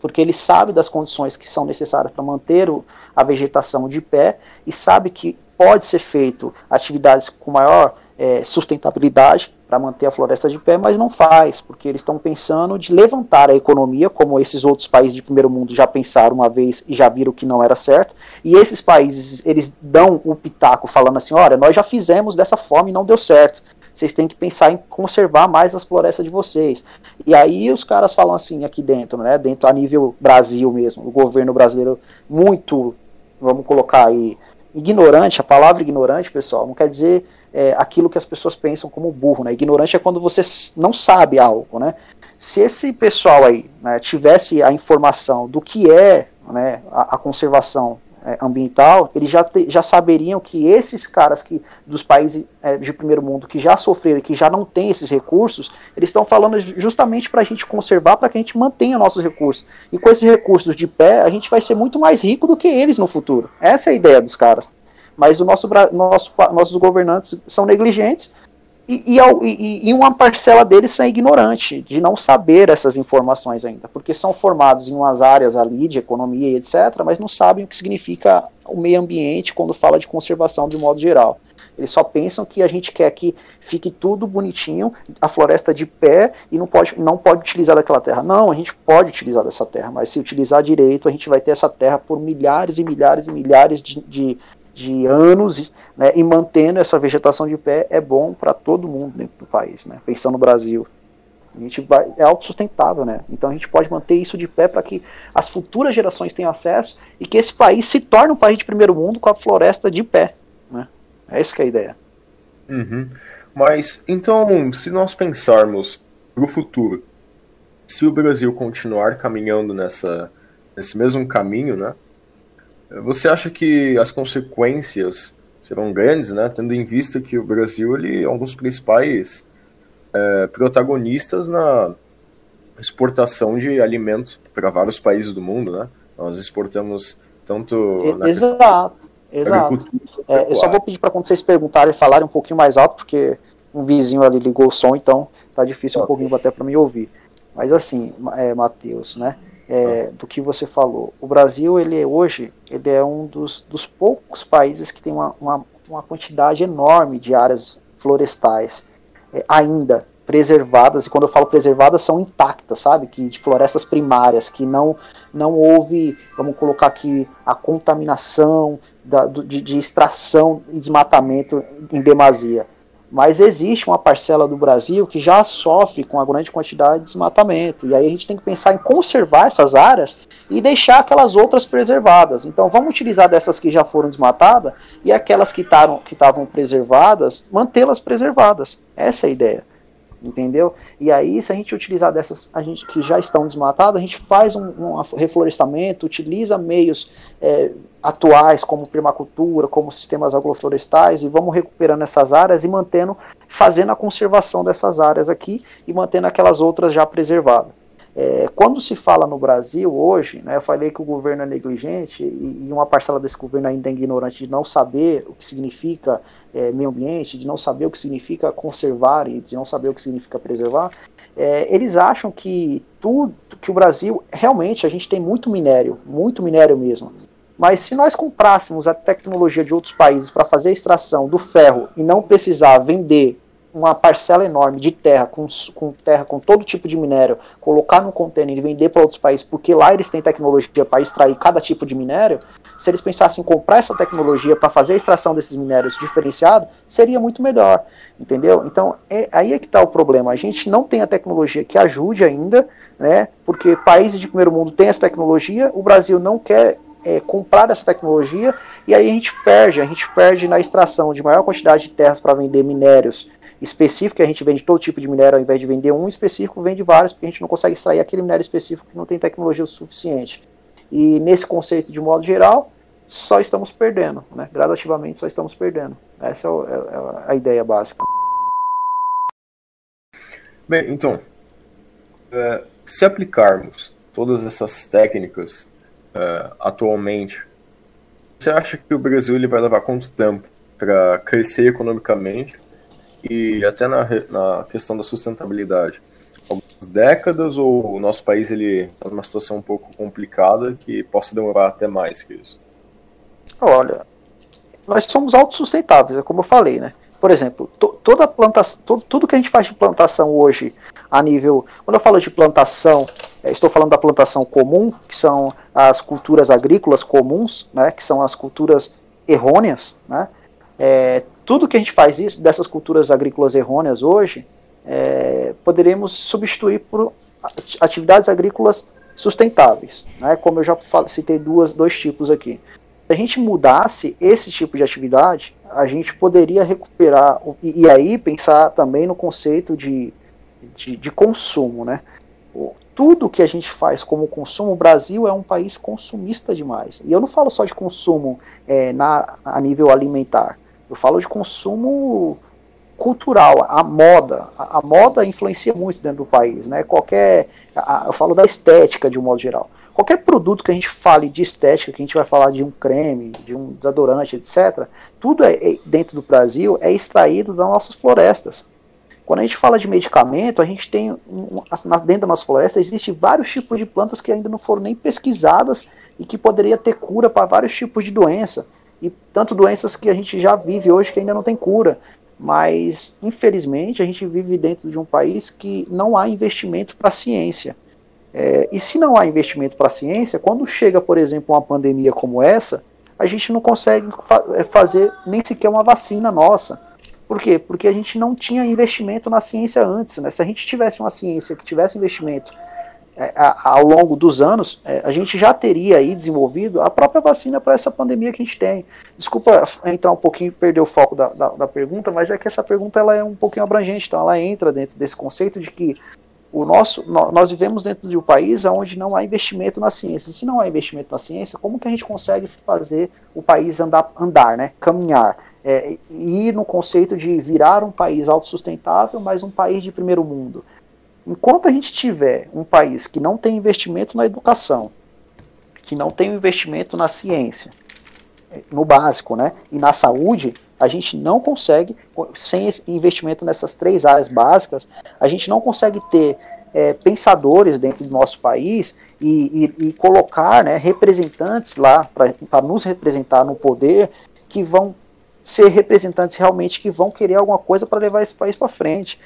Porque ele sabe das condições que são necessárias para manter o, a vegetação de pé e sabe que pode ser feito atividades com maior é, sustentabilidade para manter a floresta de pé, mas não faz, porque eles estão pensando de levantar a economia, como esses outros países de primeiro mundo já pensaram uma vez e já viram que não era certo. E esses países, eles dão o pitaco falando assim: olha, nós já fizemos dessa forma e não deu certo. Vocês têm que pensar em conservar mais as florestas de vocês. E aí os caras falam assim aqui dentro, né? Dentro a nível Brasil mesmo, o governo brasileiro muito, vamos colocar aí, ignorante, a palavra ignorante, pessoal, não quer dizer é, aquilo que as pessoas pensam como burro, né? Ignorante é quando você não sabe algo, né? Se esse pessoal aí né, tivesse a informação do que é né, a, a conservação é, ambiental, eles já, te, já saberiam que esses caras que dos países é, de primeiro mundo que já sofreram, que já não têm esses recursos, eles estão falando justamente para a gente conservar, para que a gente mantenha nossos recursos. E com esses recursos de pé, a gente vai ser muito mais rico do que eles no futuro. Essa é a ideia dos caras mas o nosso, nosso, nossos governantes são negligentes e, e, e, uma parcela deles é ignorante, de não saber essas informações ainda, porque são formados em umas áreas ali de economia e etc., mas não sabem o que significa o meio ambiente quando fala de conservação de modo geral. Eles só pensam que a gente quer que fique tudo bonitinho, a floresta de pé e não pode, não pode utilizar daquela terra. Não, a gente pode utilizar dessa terra, mas se utilizar direito, a gente vai ter essa terra por milhares e milhares e milhares de, de, de anos né, e mantendo essa vegetação de pé é bom para todo mundo dentro do país, né, pensando no Brasil. A gente vai, é autossustentável, né? Então a gente pode manter isso de pé para que as futuras gerações tenham acesso e que esse país se torne um país de primeiro mundo com a floresta de pé. Né? É isso que é a ideia. Uhum. Mas então, se nós pensarmos para o futuro, se o Brasil continuar caminhando nessa, nesse mesmo caminho, né? Você acha que as consequências serão grandes, né? Tendo em vista que o Brasil ele é um dos principais é, protagonistas na exportação de alimentos para vários países do mundo, né? Nós exportamos tanto. exato, exato. É, eu só vou pedir para quando vocês perguntarem falarem um pouquinho mais alto, porque um vizinho ali ligou o som, então tá difícil okay. um pouquinho até para me ouvir. Mas assim, é, Matheus, né? É, do que você falou. O Brasil, ele é, hoje, ele é um dos, dos poucos países que tem uma, uma, uma quantidade enorme de áreas florestais é, ainda preservadas, e quando eu falo preservadas, são intactas, sabe? Que de florestas primárias, que não, não houve, vamos colocar aqui, a contaminação da, do, de, de extração e desmatamento em demasia mas existe uma parcela do Brasil que já sofre com a grande quantidade de desmatamento. E aí a gente tem que pensar em conservar essas áreas e deixar aquelas outras preservadas. Então vamos utilizar dessas que já foram desmatadas e aquelas que estavam preservadas, mantê-las preservadas. Essa é a ideia entendeu? E aí, se a gente utilizar dessas, a gente que já estão desmatadas, a gente faz um, um reflorestamento, utiliza meios é, atuais como permacultura, como sistemas agroflorestais e vamos recuperando essas áreas e mantendo, fazendo a conservação dessas áreas aqui e mantendo aquelas outras já preservadas. É, quando se fala no Brasil hoje, né, eu falei que o governo é negligente e, e, uma parcela desse governo ainda é ignorante de não saber o que significa é, meio ambiente, de não saber o que significa conservar e de não saber o que significa preservar, é, eles acham que tudo que o Brasil realmente a gente tem muito minério, muito minério mesmo. Mas se nós comprássemos a tecnologia de outros países para fazer a extração do ferro e não precisar vender uma parcela enorme de terra, com, com terra com todo tipo de minério, colocar num container e vender para outros países, porque lá eles têm tecnologia para extrair cada tipo de minério, se eles pensassem em comprar essa tecnologia para fazer a extração desses minérios diferenciado, seria muito melhor, entendeu? Então, é, aí é que está o problema. A gente não tem a tecnologia que ajude ainda né? Porque países de primeiro mundo têm essa tecnologia, o Brasil não quer é, comprar essa tecnologia e aí a gente perde, a gente perde na extração de maior quantidade de terras para vender minérios específicos, a gente vende todo tipo de minério ao invés de vender um específico, vende vários, porque a gente não consegue extrair aquele minério específico que não tem tecnologia o suficiente. E nesse conceito, de modo geral, só estamos perdendo, né? gradativamente só estamos perdendo. Essa é, é, é a ideia básica. Bem, então, é, se aplicarmos todas essas técnicas é, atualmente, você acha que o Brasil ele vai levar quanto tempo para crescer economicamente e até na, na questão da sustentabilidade? Algumas décadas ou o nosso país ele está numa situação um pouco complicada que possa demorar até mais que isso? Olha, nós somos autossustentáveis, é como eu falei, né? Por exemplo, to, toda plantação, tudo que a gente faz de plantação hoje a nível. Quando eu falo de plantação, estou falando da plantação comum, que são as culturas agrícolas comuns, né, que são as culturas errôneas. Né, é, tudo que a gente faz isso, dessas culturas agrícolas errôneas hoje, é, poderemos substituir por atividades agrícolas sustentáveis. Né, como eu já citei duas, dois tipos aqui. Se a gente mudasse esse tipo de atividade, a gente poderia recuperar, e, e aí pensar também no conceito de, de, de consumo, né? Tudo que a gente faz como consumo, o Brasil é um país consumista demais. E eu não falo só de consumo é, na, a nível alimentar, eu falo de consumo cultural, a moda. A, a moda influencia muito dentro do país, né? Qualquer, a, eu falo da estética de um modo geral. Qualquer produto que a gente fale de estética, que a gente vai falar de um creme, de um desodorante, etc., tudo é, é, dentro do Brasil é extraído das nossas florestas. Quando a gente fala de medicamento, a gente tem dentro da nossa floresta existe vários tipos de plantas que ainda não foram nem pesquisadas e que poderia ter cura para vários tipos de doença e tanto doenças que a gente já vive hoje que ainda não tem cura. Mas infelizmente a gente vive dentro de um país que não há investimento para a ciência. É, e se não há investimento para a ciência, quando chega, por exemplo, uma pandemia como essa, a gente não consegue fa é, fazer nem sequer uma vacina nossa. Por quê? Porque a gente não tinha investimento na ciência antes. Né? Se a gente tivesse uma ciência que tivesse investimento é, ao longo dos anos, é, a gente já teria aí desenvolvido a própria vacina para essa pandemia que a gente tem. Desculpa entrar um pouquinho, perder o foco da, da, da, pergunta, mas é que essa pergunta ela é um pouquinho abrangente, então ela entra dentro desse conceito de que o nosso, nós vivemos dentro de um país onde não há investimento na ciência. Se não há investimento na ciência, como que a gente consegue fazer o país andar, andar né, caminhar? É, ir no conceito de virar um país autossustentável, mas um país de primeiro mundo. Enquanto a gente tiver um país que não tem investimento na educação, que não tem investimento na ciência, no básico, né, e na saúde, a gente não consegue, sem investimento nessas três áreas básicas, a gente não consegue ter é, pensadores dentro do nosso país e, e, e colocar né, representantes lá para nos representar no poder que vão ser representantes realmente que vão querer alguma coisa para levar esse país para frente.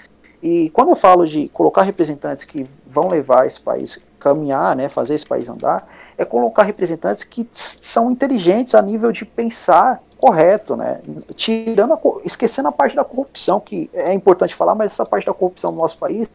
E quando eu falo de colocar representantes que vão levar esse país caminhar, né, fazer esse país andar, é colocar representantes que são inteligentes a nível de pensar correto, né? Tirando a, esquecendo a parte da corrupção, que é importante falar, mas essa parte da corrupção no nosso país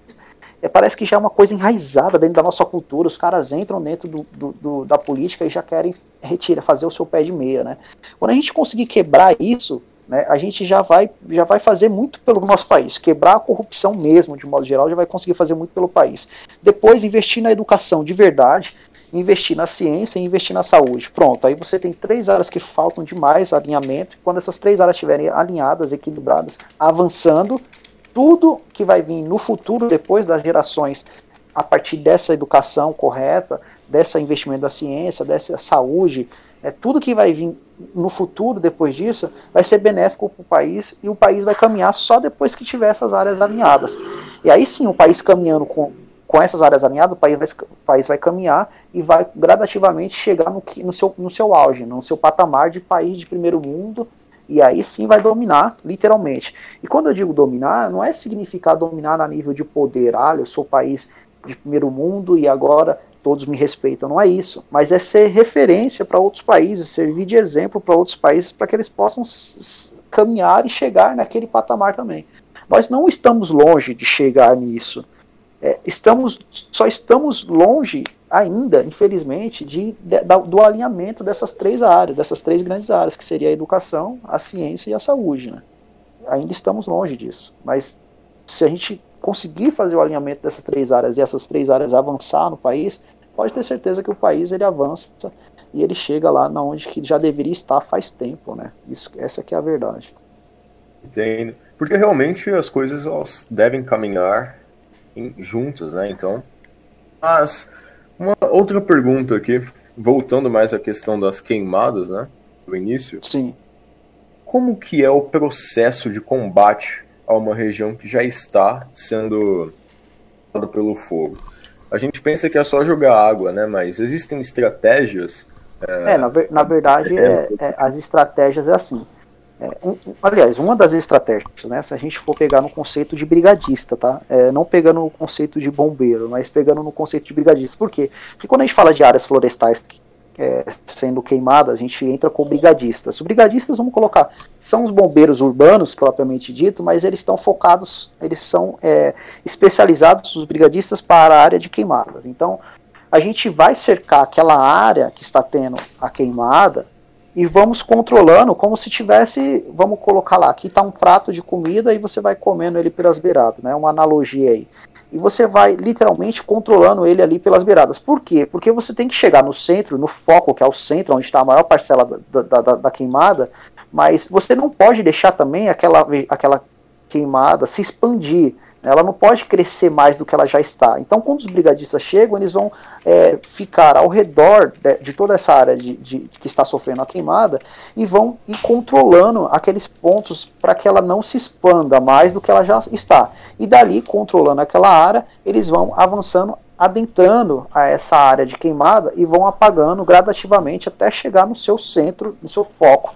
é, parece que já é uma coisa enraizada dentro da nossa cultura. Os caras entram dentro do, do, do, da política e já querem retirar, fazer o seu pé de meia, né? Quando a gente conseguir quebrar isso, né, a gente já vai, já vai fazer muito pelo nosso país. Quebrar a corrupção mesmo, de modo geral, já vai conseguir fazer muito pelo país. Depois, investir na educação de verdade, investir na ciência e investir na saúde. Pronto, aí você tem três áreas que faltam demais alinhamento. Quando essas três áreas estiverem alinhadas, equilibradas, avançando, tudo que vai vir no futuro, depois das gerações, a partir dessa educação correta, desse investimento da ciência, dessa saúde, é, tudo que vai vir no futuro, depois disso, vai ser benéfico para o país e o país vai caminhar só depois que tiver essas áreas alinhadas. E aí sim, o país caminhando com, com essas áreas alinhadas, o país vai, o país vai caminhar e vai gradativamente chegar no, no, seu, no seu auge, no seu patamar de país de primeiro mundo, e aí sim vai dominar, literalmente. E quando eu digo dominar, não é significar dominar a nível de poder, ah, eu sou país de primeiro mundo e agora todos me respeitam, não é isso, mas é ser referência para outros países, servir de exemplo para outros países para que eles possam caminhar e chegar naquele patamar também. Nós não estamos longe de chegar nisso, é, estamos, só estamos longe ainda, infelizmente, de, de, do alinhamento dessas três áreas, dessas três grandes áreas, que seria a educação, a ciência e a saúde. Né? Ainda estamos longe disso. Mas se a gente conseguir fazer o alinhamento dessas três áreas e essas três áreas avançar no país, pode ter certeza que o país ele avança e ele chega lá na onde que já deveria estar faz tempo, né? Isso, essa que é a verdade. Entendo. Porque realmente as coisas elas devem caminhar em, juntas, né? Então, mas uma outra pergunta aqui, voltando mais à questão das queimadas, né? Do início. Sim. Como que é o processo de combate a uma região que já está sendo pelo fogo? A gente pensa que é só jogar água, né? Mas existem estratégias. É, é na, na, verdade, é, é, as estratégias é assim. É, um, aliás, uma das estratégias, né, se a gente for pegar no conceito de brigadista, tá? É, não pegando no conceito de bombeiro, mas pegando no conceito de brigadista. Por quê? Porque quando a gente fala de áreas florestais é, sendo queimadas, a gente entra com brigadistas. Os brigadistas, vamos colocar, são os bombeiros urbanos, propriamente dito, mas eles estão focados, eles são é, especializados, os brigadistas, para a área de queimadas. Então, a gente vai cercar aquela área que está tendo a queimada e vamos controlando como se tivesse, vamos colocar lá, aqui está um prato de comida e você vai comendo ele pelas beiradas, né? Uma analogia aí. E você vai literalmente controlando ele ali pelas beiradas. Por quê? Porque você tem que chegar no centro, no foco, que é o centro, onde está a maior parcela da, da, da, da queimada, mas você não pode deixar também aquela, aquela queimada se expandir. Ela não pode crescer mais do que ela já está. Então, quando os brigadistas chegam, eles vão é, ficar ao redor de, de toda essa área de, de, que está sofrendo a queimada e vão ir controlando aqueles pontos para que ela não se expanda mais do que ela já está. E dali, controlando aquela área, eles vão avançando adentrando a essa área de queimada e vão apagando gradativamente até chegar no seu centro, no seu foco,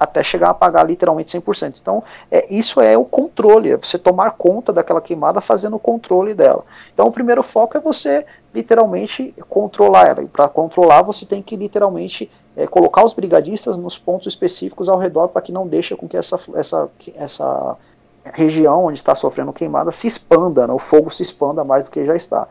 até chegar a apagar literalmente 100%. Então, é, isso é o controle, é você tomar conta daquela queimada fazendo o controle dela. Então, o primeiro foco é você literalmente controlar ela. E para controlar, você tem que literalmente é, colocar os brigadistas nos pontos específicos ao redor para que não deixe com que essa, essa, essa região onde está sofrendo queimada se expanda, né? o fogo se expanda mais do que já está.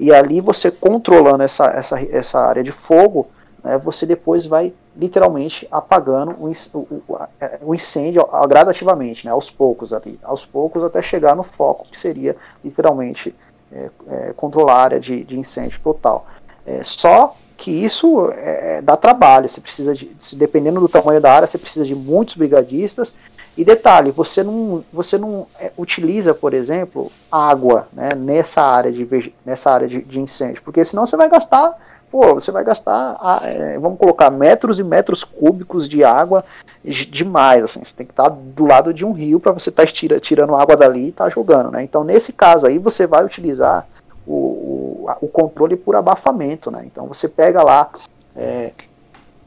E ali você controlando essa, essa, essa área de fogo, né, você depois vai literalmente apagando o, o incêndio gradativamente, né, aos poucos ali, aos poucos até chegar no foco que seria literalmente é, é, controlar a área de, de incêndio total. É, só que isso é, dá trabalho, você precisa de, dependendo do tamanho da área, você precisa de muitos brigadistas. E detalhe, você não, você não é, utiliza, por exemplo, água né, nessa área, de, nessa área de, de incêndio, porque senão você vai gastar pô, você vai gastar, é, vamos colocar, metros e metros cúbicos de água demais, assim, você tem que estar do lado de um rio para você estar tá tirando água dali e estar tá jogando, né? Então, nesse caso aí, você vai utilizar o, o, o controle por abafamento, né? Então, você pega lá, é,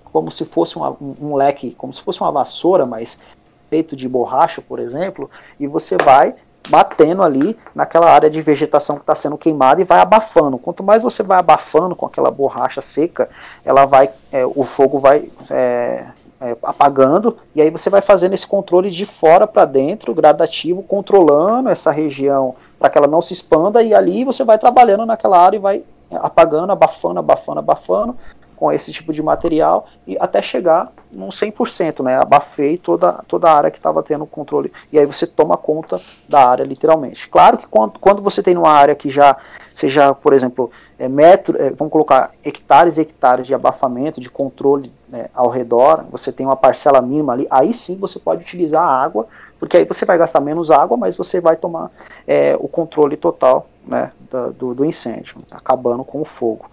como se fosse uma, um leque, como se fosse uma vassoura, mas feito de borracha, por exemplo, e você vai batendo ali naquela área de vegetação que está sendo queimada e vai abafando. Quanto mais você vai abafando com aquela borracha seca, ela vai, é, o fogo vai é, é, apagando e aí você vai fazendo esse controle de fora para dentro, gradativo, controlando essa região para que ela não se expanda e ali você vai trabalhando naquela área e vai apagando, abafando, abafando, abafando com esse tipo de material e até chegar num 100%, né? Abafei toda, toda a área que estava tendo controle. E aí você toma conta da área, literalmente. Claro que quando, quando você tem uma área que já seja, por exemplo, é metro, é, vamos colocar hectares e hectares de abafamento, de controle né, ao redor, você tem uma parcela mínima ali, aí sim você pode utilizar a água, porque aí você vai gastar menos água, mas você vai tomar é, o controle total né, do, do incêndio, acabando com o fogo.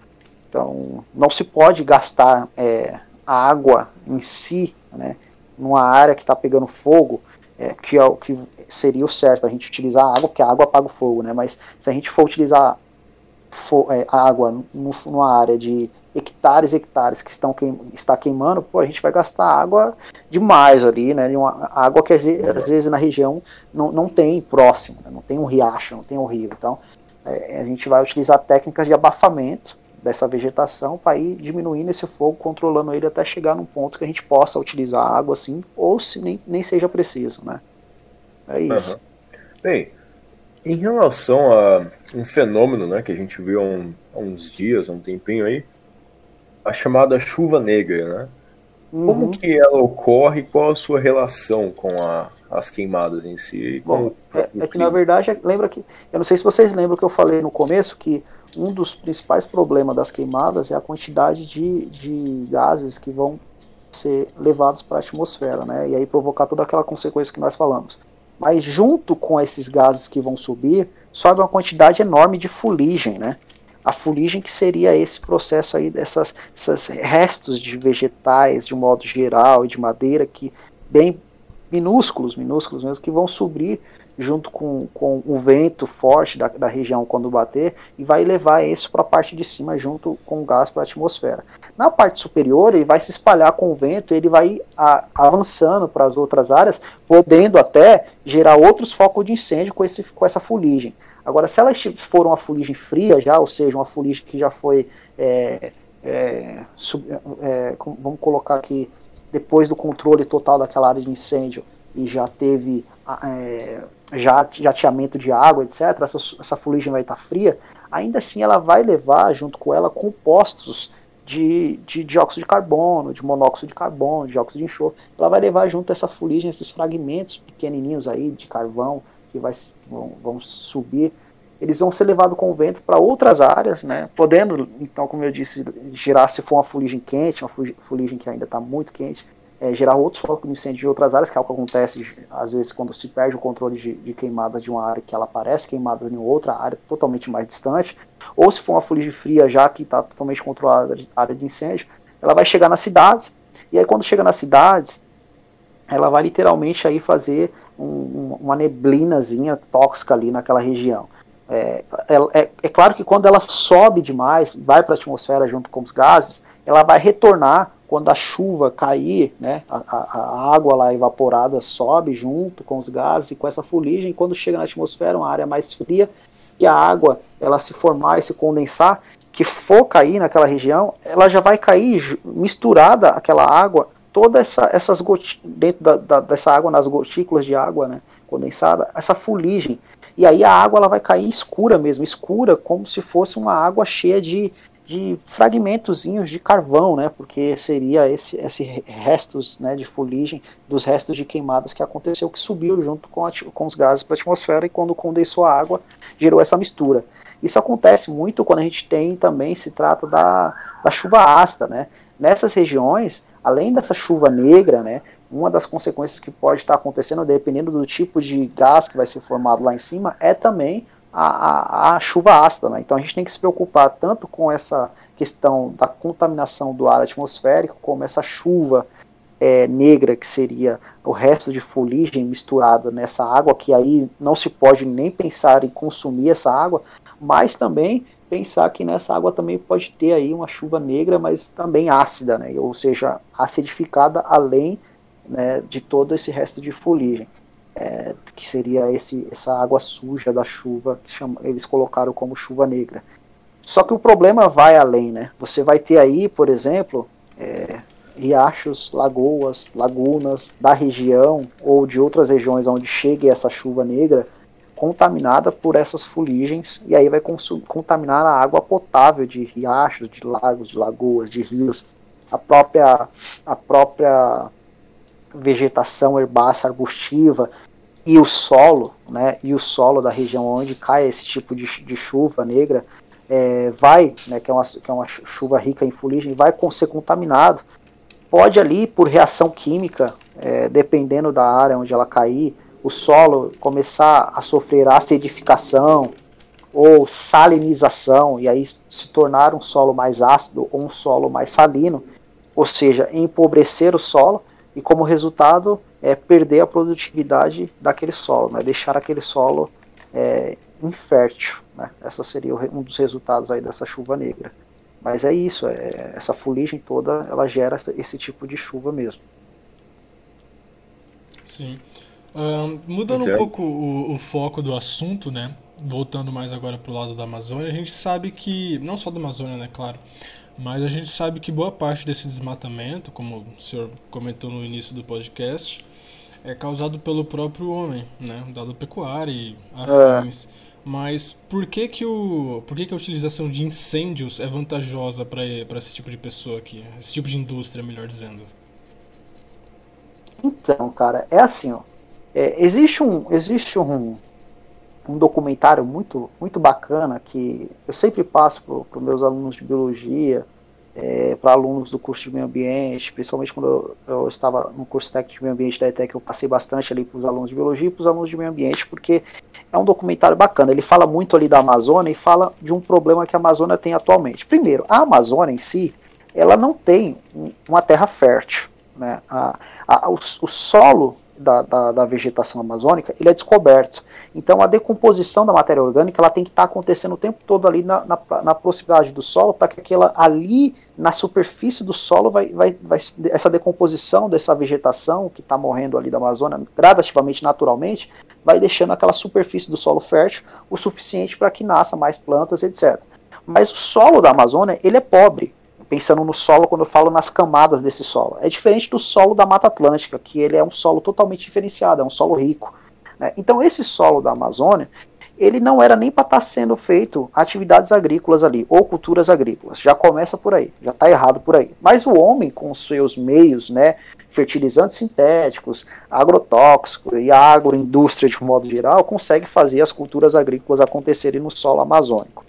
Então, não se pode gastar é, a água em si, né, numa área que está pegando fogo, é, que é o que seria o certo, a gente utilizar a água, porque a água apaga o fogo, né, mas se a gente for utilizar for, é, água no, numa área de hectares e hectares que estão queim, está queimando, pô, a gente vai gastar água demais ali, né, uma água que às vezes na região não, não tem próximo, né, não tem um riacho, não tem um rio, então é, a gente vai utilizar técnicas de abafamento, dessa vegetação para ir diminuindo esse fogo, controlando ele até chegar num ponto que a gente possa utilizar água assim, ou se nem, nem seja preciso, né? É isso. Uhum. Bem, em relação a um fenômeno né, que a gente viu há, um, há uns dias, há um tempinho aí, a chamada chuva negra, né? Uhum. Como que ela ocorre? Qual a sua relação com a, as queimadas em si? Bom, é, é, que na verdade, lembra que. Eu não sei se vocês lembram que eu falei no começo que um dos principais problemas das queimadas é a quantidade de, de gases que vão ser levados para a atmosfera, né? E aí provocar toda aquela consequência que nós falamos. Mas junto com esses gases que vão subir, sobe uma quantidade enorme de fuligem, né? A fuligem que seria esse processo aí dessas esses restos de vegetais de modo geral e de madeira que bem minúsculos, minúsculos mesmo, que vão subir junto com, com o vento forte da, da região quando bater e vai levar isso para a parte de cima junto com o gás para a atmosfera. Na parte superior ele vai se espalhar com o vento, ele vai a, avançando para as outras áreas, podendo até gerar outros focos de incêndio com, esse, com essa fuligem. Agora, se ela for uma fuligem fria já, ou seja, uma fuligem que já foi é, é, sub, é, vamos colocar aqui depois do controle total daquela área de incêndio e já teve é, já jateamento de água, etc., essa, essa fuligem vai estar fria, ainda assim ela vai levar junto com ela compostos de, de dióxido de carbono, de monóxido de carbono, dióxido de enxofre. Ela vai levar junto essa fuligem, esses fragmentos pequenininhos aí de carvão que vai, vão, vão subir. Eles vão ser levados com o vento para outras áreas, né? podendo, então, como eu disse, girar se for uma fuligem quente, uma fuligem que ainda está muito quente, é, gerar outros focos de incêndio de outras áreas, que é o que acontece às vezes quando se perde o controle de, de queimadas de uma área que ela aparece queimada em outra área totalmente mais distante, ou se for uma fuligem fria já que está totalmente controlada de área de incêndio, ela vai chegar nas cidades, e aí quando chega nas cidades, ela vai literalmente aí fazer um, uma neblinazinha tóxica ali naquela região. É, é, é, claro que quando ela sobe demais, vai para a atmosfera junto com os gases, ela vai retornar quando a chuva cair, né, a, a, a, água lá evaporada sobe junto com os gases e com essa fuligem, quando chega na atmosfera, uma área mais fria, e a água ela se formar e se condensar, que for cair naquela região, ela já vai cair misturada aquela água, toda essa, essas dentro da, da, dessa água nas gotículas de água, né, condensada, essa fuligem, e aí a água ela vai cair escura mesmo, escura como se fosse uma água cheia de de fragmentozinhos de carvão, né, porque seria esse, esse restos né, de fuligem dos restos de queimadas que aconteceu, que subiu junto com, a, com os gases para a atmosfera e quando condensou a água gerou essa mistura. Isso acontece muito quando a gente tem também, se trata da, da chuva ácida, né, nessas regiões, além dessa chuva negra, né, uma das consequências que pode estar acontecendo, dependendo do tipo de gás que vai ser formado lá em cima, é também a, a, a, chuva ácida. Né? Então a gente tem que se preocupar tanto com essa questão da contaminação do ar atmosférico, como essa chuva é, negra, que seria o resto de fuligem misturada nessa água, que aí não se pode nem pensar em consumir essa água, mas também pensar que nessa água também pode ter aí uma chuva negra, mas também ácida, né? ou seja, acidificada além né, de todo esse resto de fuligem é, que seria esse, essa água suja da chuva, que chama, eles colocaram como chuva negra. Só que o problema vai além, né? Você vai ter aí, por exemplo, é, riachos, lagoas, lagunas da região ou de outras regiões onde chegue essa chuva negra contaminada por essas fuligens e aí vai contaminar a água potável de riachos, de lagos, de lagoas, de rios, a própria a própria vegetação herbácea arbustiva e o solo, né, e o solo da região onde cai esse tipo de, de chuva negra, é, vai, né, que, é uma, que é uma chuva rica em fuligem, vai ser contaminado. Pode ali, por reação química, é, dependendo da área onde ela cair, o solo começar a sofrer acidificação ou salinização, e aí se tornar um solo mais ácido ou um solo mais salino, ou seja, empobrecer o solo, e como resultado é perder a produtividade daquele solo, né? deixar aquele solo é, infértil. Né? Essa seria um dos resultados aí dessa chuva negra. Mas é isso, é, essa fuligem toda ela gera esse tipo de chuva mesmo. Sim. Um, mudando um pouco o, o, foco do assunto, né? Voltando mais agora para o lado da Amazônia, a gente sabe que, não só da Amazônia, né, claro, mas a gente sabe que boa parte desse desmatamento, como o senhor comentou no início do podcast, é causado pelo próprio homem, né? Dado pecuária e afins. É. Mas por que que, o, por que que a utilização de incêndios é vantajosa para esse tipo de pessoa aqui? Esse tipo de indústria, melhor dizendo. Então, cara, é assim, ó. É, existe um, existe um, um documentário muito, muito bacana que eu sempre passo para os meus alunos de biologia, é, para alunos do curso de meio ambiente, principalmente quando eu, eu, estava no curso técnico de meio ambiente da ETEC, eu passei bastante ali para os alunos de biologia e para os alunos de meio ambiente, porque é um documentário bacana. Ele fala muito ali da Amazônia e fala de um problema que a Amazônia tem atualmente. Primeiro, a Amazônia em si, ela não tem uma terra fértil. Né? A, a, o, o solo da, da, da, vegetação amazônica, ele é descoberto. Então a decomposição da matéria orgânica ela tem que estar tá acontecendo o tempo todo ali na, na, na proximidade do solo, para que aquela ali na superfície do solo vai, vai, vai essa decomposição dessa vegetação que está morrendo ali da Amazônia gradativamente, naturalmente, vai deixando aquela superfície do solo fértil o suficiente para que nasça mais plantas, etc. Mas o solo da Amazônia ele é pobre pensando no solo quando eu falo nas camadas desse solo. É diferente do solo da Mata Atlântica, que ele é um solo totalmente diferenciado, é um solo rico. Né? Então esse solo da Amazônia, ele não era nem para estar tá sendo feito atividades agrícolas ali, ou culturas agrícolas. Já começa por aí, já está errado por aí. Mas o homem, com os seus meios, né, fertilizantes sintéticos, agrotóxicos e a agroindústria de um modo geral, consegue fazer as culturas agrícolas acontecerem no solo amazônico.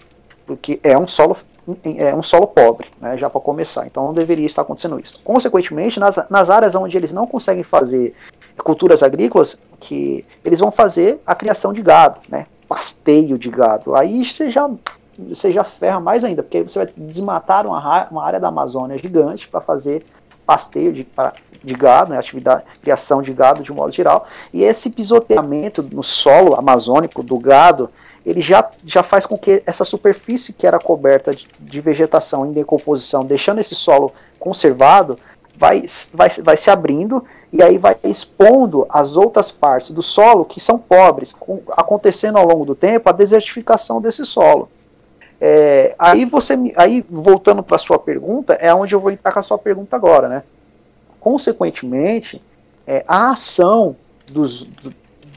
Porque é um solo é um solo pobre, né, já para começar. Então não deveria estar acontecendo isso. Consequentemente, nas, nas áreas onde eles não conseguem fazer culturas agrícolas, que eles vão fazer a criação de gado, né, pasteio de gado. Aí você já você já ferra mais ainda, porque você vai desmatar uma, uma área da Amazônia gigante para fazer pasteio de, pra, de gado, né, atividade, criação de gado de um modo geral. E esse pisoteamento no solo amazônico do gado ele já, já faz com que essa superfície que era coberta de, de vegetação em decomposição, deixando esse solo conservado, vai, vai, vai se abrindo e aí vai expondo as outras partes do solo que são pobres, com, acontecendo ao longo do tempo a desertificação desse solo. É, aí você, aí voltando para a sua pergunta, é onde eu vou entrar com a sua pergunta agora, né? Consequentemente, é, a ação dos,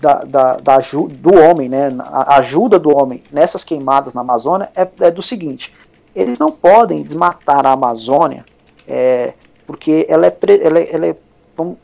da, da, da do homem, né, a ajuda do homem nessas queimadas na Amazônia é, é do seguinte: eles não podem desmatar a Amazônia é, porque ela é, ela é, ela é um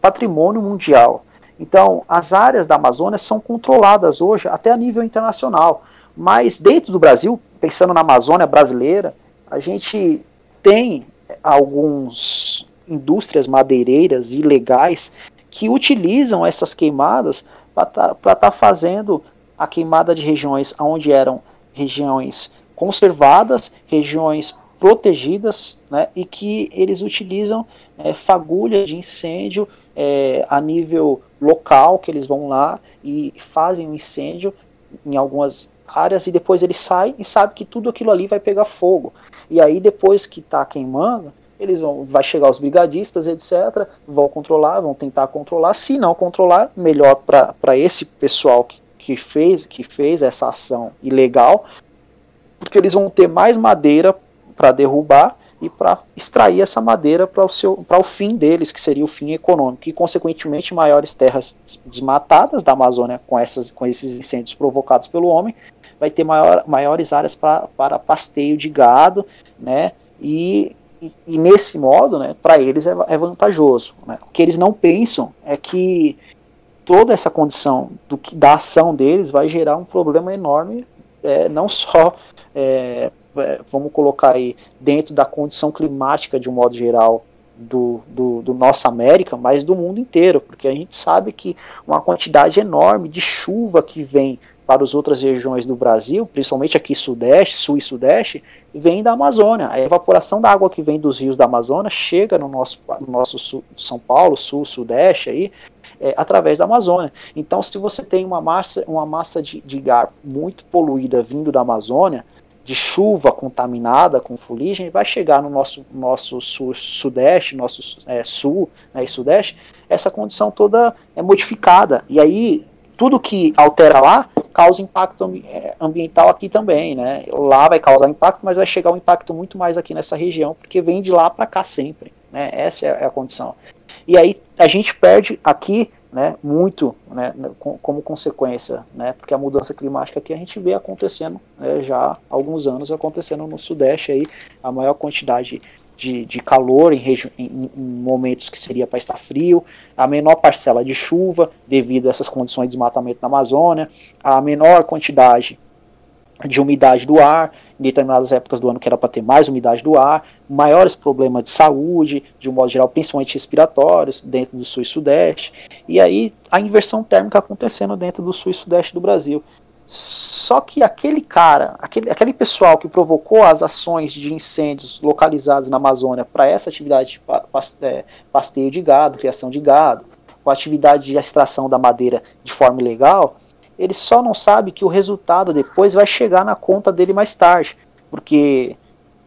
patrimônio mundial. Então, as áreas da Amazônia são controladas hoje até a nível internacional. Mas dentro do Brasil, pensando na Amazônia brasileira, a gente tem algumas indústrias madeireiras ilegais que utilizam essas queimadas para estar tá, tá fazendo a queimada de regiões onde eram regiões conservadas, regiões protegidas, né, e que eles utilizam é, fagulhas de incêndio é, a nível local, que eles vão lá e fazem um incêndio em algumas áreas e depois eles saem e sabem que tudo aquilo ali vai pegar fogo. E aí depois que está queimando, eles vão, vai chegar os brigadistas, etc., vão controlar, vão tentar controlar. Se não controlar, melhor para esse pessoal que, que, fez, que fez essa ação ilegal, porque eles vão ter mais madeira para derrubar e para extrair essa madeira para o, seu, o fim deles, que seria o fim econômico, e consequentemente maiores terras desmatadas da Amazônia com, essas, com esses incêndios provocados pelo homem, vai ter maior, maiores áreas pra, para pasteio de gado, né, e e, nesse modo, né, para eles é, é vantajoso. Né? O que eles não pensam é que toda essa condição do que da ação deles vai gerar um problema enorme, é, não só é, é, vamos colocar aí dentro da condição climática de um modo geral do, do, do, nossa América, mas do mundo inteiro, porque a gente sabe que uma quantidade enorme de chuva que vem para as outras regiões do Brasil, principalmente aqui sudeste, sul e sudeste, vem da Amazônia. A evaporação da água que vem dos rios da Amazônia chega no nosso, no nosso sul, São Paulo, sul, sudeste aí, é, através da Amazônia. Então, se você tem uma massa, uma massa de, de ar muito poluída vindo da Amazônia, de chuva contaminada com fuligem, vai chegar no nosso, nosso sul, sudeste, nosso é, sul né, e sudeste, essa condição toda é modificada. E aí, tudo que altera lá causa impacto é, ambiental aqui também, né? Lá vai causar impacto, mas vai chegar um impacto muito mais aqui nessa região, porque vem de lá para cá sempre, né? Essa é a condição. E aí a gente perde aqui né, muito né, como consequência, né, porque a mudança climática aqui a gente vê acontecendo né, já há alguns anos acontecendo no Sudeste aí a maior quantidade de, de calor em, em, momentos que seria para estar frio, a menor parcela de chuva devido a essas condições de desmatamento na Amazônia, a menor quantidade de umidade do ar, em determinadas épocas do ano que era para ter mais umidade do ar, maiores problemas de saúde, de um modo geral, principalmente respiratórios, dentro do sul e sudeste, e aí a inversão térmica acontecendo dentro do sul e sudeste do Brasil. Só que aquele cara, aquele, aquele pessoal que provocou as ações de incêndios localizados na Amazônia para essa atividade de é, pasteio de gado, criação de gado, com a atividade de extração da madeira de forma ilegal, ele só não sabe que o resultado depois vai chegar na conta dele mais tarde, porque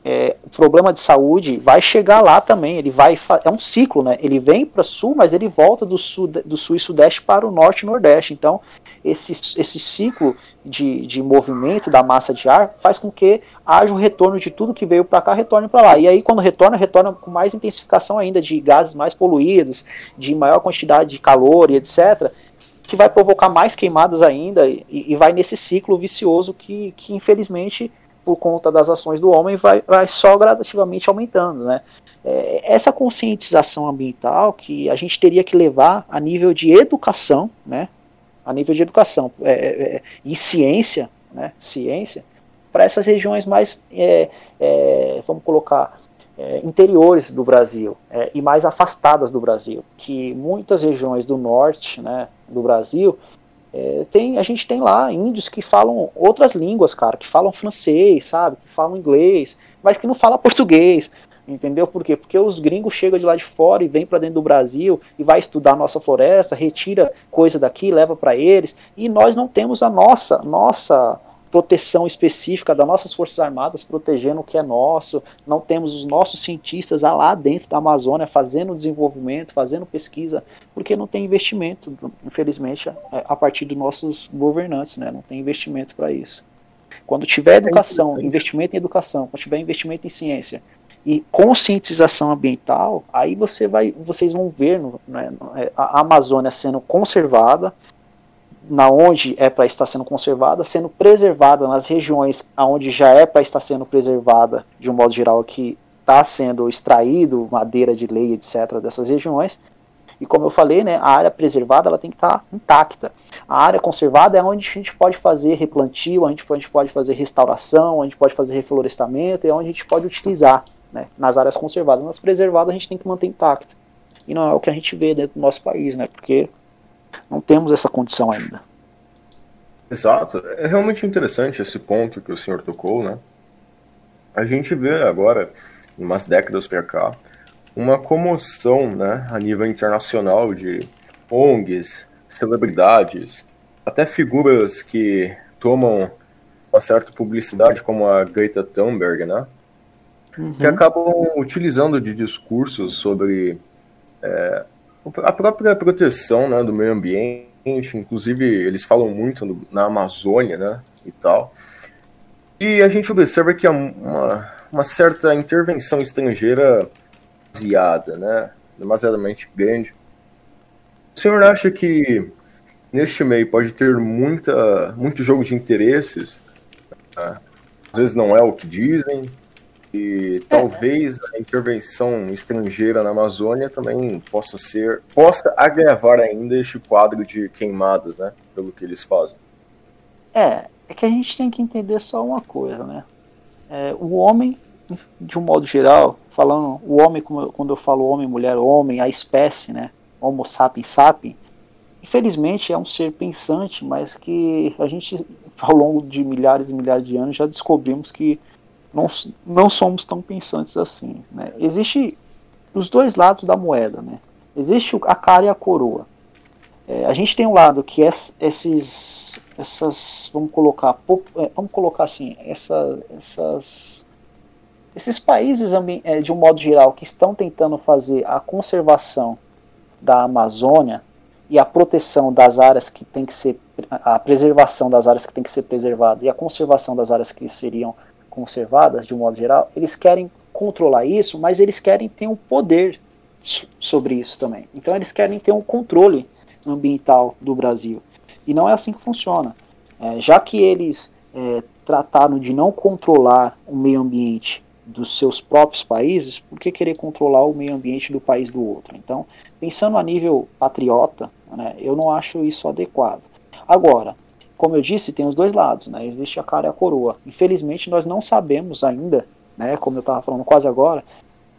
é, o problema de saúde vai chegar lá também. Ele vai é um ciclo, né? Ele vem para sul, mas ele volta do sul, do sul e sudeste para o norte e nordeste. Então esse, esse ciclo de, de movimento da massa de ar faz com que haja o retorno de tudo que veio para cá retorne para lá. E aí quando retorna, retorna com mais intensificação ainda de gases mais poluídos, de maior quantidade de calor e etc que vai provocar mais queimadas ainda e, e vai nesse ciclo vicioso que, que infelizmente por conta das ações do homem vai, vai só gradativamente aumentando, né? É, essa conscientização ambiental que a gente teria que levar a nível de educação, né? A nível de educação é, é, é e ciência, né? Ciência para essas regiões mais, é, é, vamos colocar, interiores do Brasil e mais afastadas do Brasil, que muitas regiões do norte né, do Brasil é, tem, a gente tem lá índios que falam outras línguas, cara, que falam francês, sabe, que falam inglês, mas que não falam português, entendeu? Por quê? Porque os gringos chegam de lá de fora e vêm para dentro do Brasil e vai estudar a nossa floresta, retira coisa daqui, leva para eles, e nós não temos a nossa, nossa proteção específica das nossas Forças Armadas protegendo o que é nosso, não temos os nossos cientistas lá dentro da Amazônia fazendo desenvolvimento, fazendo pesquisa, porque não tem investimento, infelizmente, é, a partir dos nossos governantes, né? não tem investimento para isso. Quando tiver é educação, investimento em educação, quando tiver investimento em ciência e conscientização ambiental, aí você vai, vocês vão ver né, a Amazônia sendo conservada, na onde é para estar sendo conservada, sendo preservada nas regiões onde já é para estar sendo preservada, de um modo geral, que está sendo extraído madeira de lei, etc., dessas regiões. E como eu falei, né, a área preservada ela tem que estar tá intacta. A área conservada é onde a gente pode fazer replantio, onde a gente pode fazer restauração, a gente pode fazer reflorestamento, é onde a gente pode utilizar. Né, nas áreas conservadas. Nas preservadas a gente tem que manter intacto. E não é o que a gente vê dentro do nosso país, né? Porque não temos essa condição ainda. Exato. É realmente interessante esse ponto que o senhor tocou, né? A gente vê agora, umas décadas para cá, uma comoção, né, a nível internacional de ONGs, celebridades, até figuras que tomam uma certa publicidade, como a Greta Thunberg, né? Uhum. Que acabam utilizando de discursos sobre é, a própria proteção né, do meio ambiente, inclusive eles falam muito no, na Amazônia né, e tal. E a gente observa que há uma, uma certa intervenção estrangeira baseada, né, demasiadamente grande. O senhor acha que neste meio pode ter muita, muito jogo de interesses? Né? Às vezes não é o que dizem, e talvez a intervenção estrangeira na Amazônia também possa ser, possa agravar ainda este quadro de queimadas, né? Pelo que eles fazem. É, é que a gente tem que entender só uma coisa, né? É, o homem, de um modo geral, falando o homem, quando eu falo homem, mulher, homem, a espécie, né? Homo sapiens sapiens, infelizmente é um ser pensante, mas que a gente, ao longo de milhares e milhares de anos, já descobrimos que não, não somos tão pensantes assim. Né? Existe os dois lados da moeda. Né? Existe a cara e a coroa. É, a gente tem um lado que é esses, essas, vamos colocar, é, vamos colocar assim, essa, essas, esses países é, de um modo geral que estão tentando fazer a conservação da Amazônia e a proteção das áreas que tem que ser a preservação das áreas que tem que ser preservada e a conservação das áreas que seriam conservadas, de um modo geral, eles querem controlar isso, mas eles querem ter um poder sobre isso também. Então eles querem ter um controle ambiental do Brasil. E não é assim que funciona. É, já que eles é, trataram de não controlar o meio ambiente dos seus próprios países, por que querer controlar o meio ambiente do país do outro? Então, pensando a nível patriota, né, eu não acho isso adequado. Agora, como eu disse, tem os dois lados, né? Existe a cara e a coroa. Infelizmente, nós não sabemos ainda, né, como eu estava falando quase agora,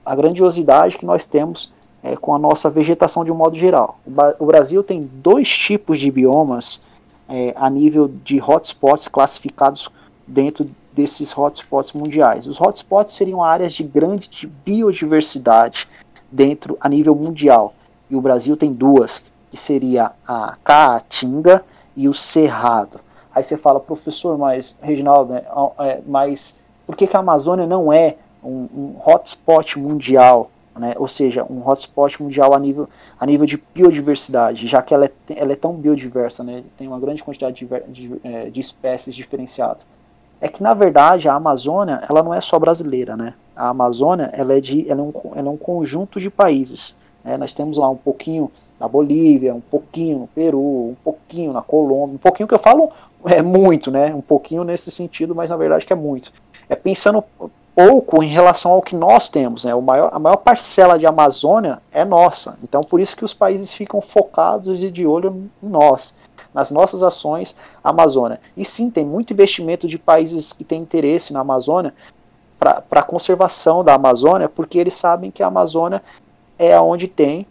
a grandiosidade que nós temos é, com a nossa vegetação de um modo geral. O, Brasil tem dois tipos de biomas é, a nível de hotspots classificados dentro desses hotspots mundiais. Os hotspots seriam áreas de grande biodiversidade dentro a nível mundial. E o Brasil tem duas, que seria a Caatinga e o Cerrado. Aí você fala, professor, mas Reginaldo, né, é, mas por que, que a Amazônia não é um, um hotspot mundial? Né? Ou seja, um hotspot mundial a nível, a nível de biodiversidade, já que ela é, ela é tão biodiversa, né? tem uma grande quantidade de, de, é, de espécies diferenciadas é que na verdade a Amazônia ela não é só brasileira, né? A Amazônia ela é, de, ela é, um, ela é um conjunto de países. Né? Nós temos lá um pouquinho na Bolívia, um pouquinho no Peru, um pouquinho na Colômbia, um pouquinho que eu falo é muito, né? Um pouquinho nesse sentido, mas na verdade que é muito. É pensando pouco em relação ao que nós temos, né? O maior, a maior parcela de Amazônia é nossa. Então por isso que os países ficam focados e de olho em nós nas nossas ações Amazônia. E sim, tem muito investimento de países que têm interesse na Amazônia para a conservação da Amazônia, porque eles sabem que a Amazônia é onde tem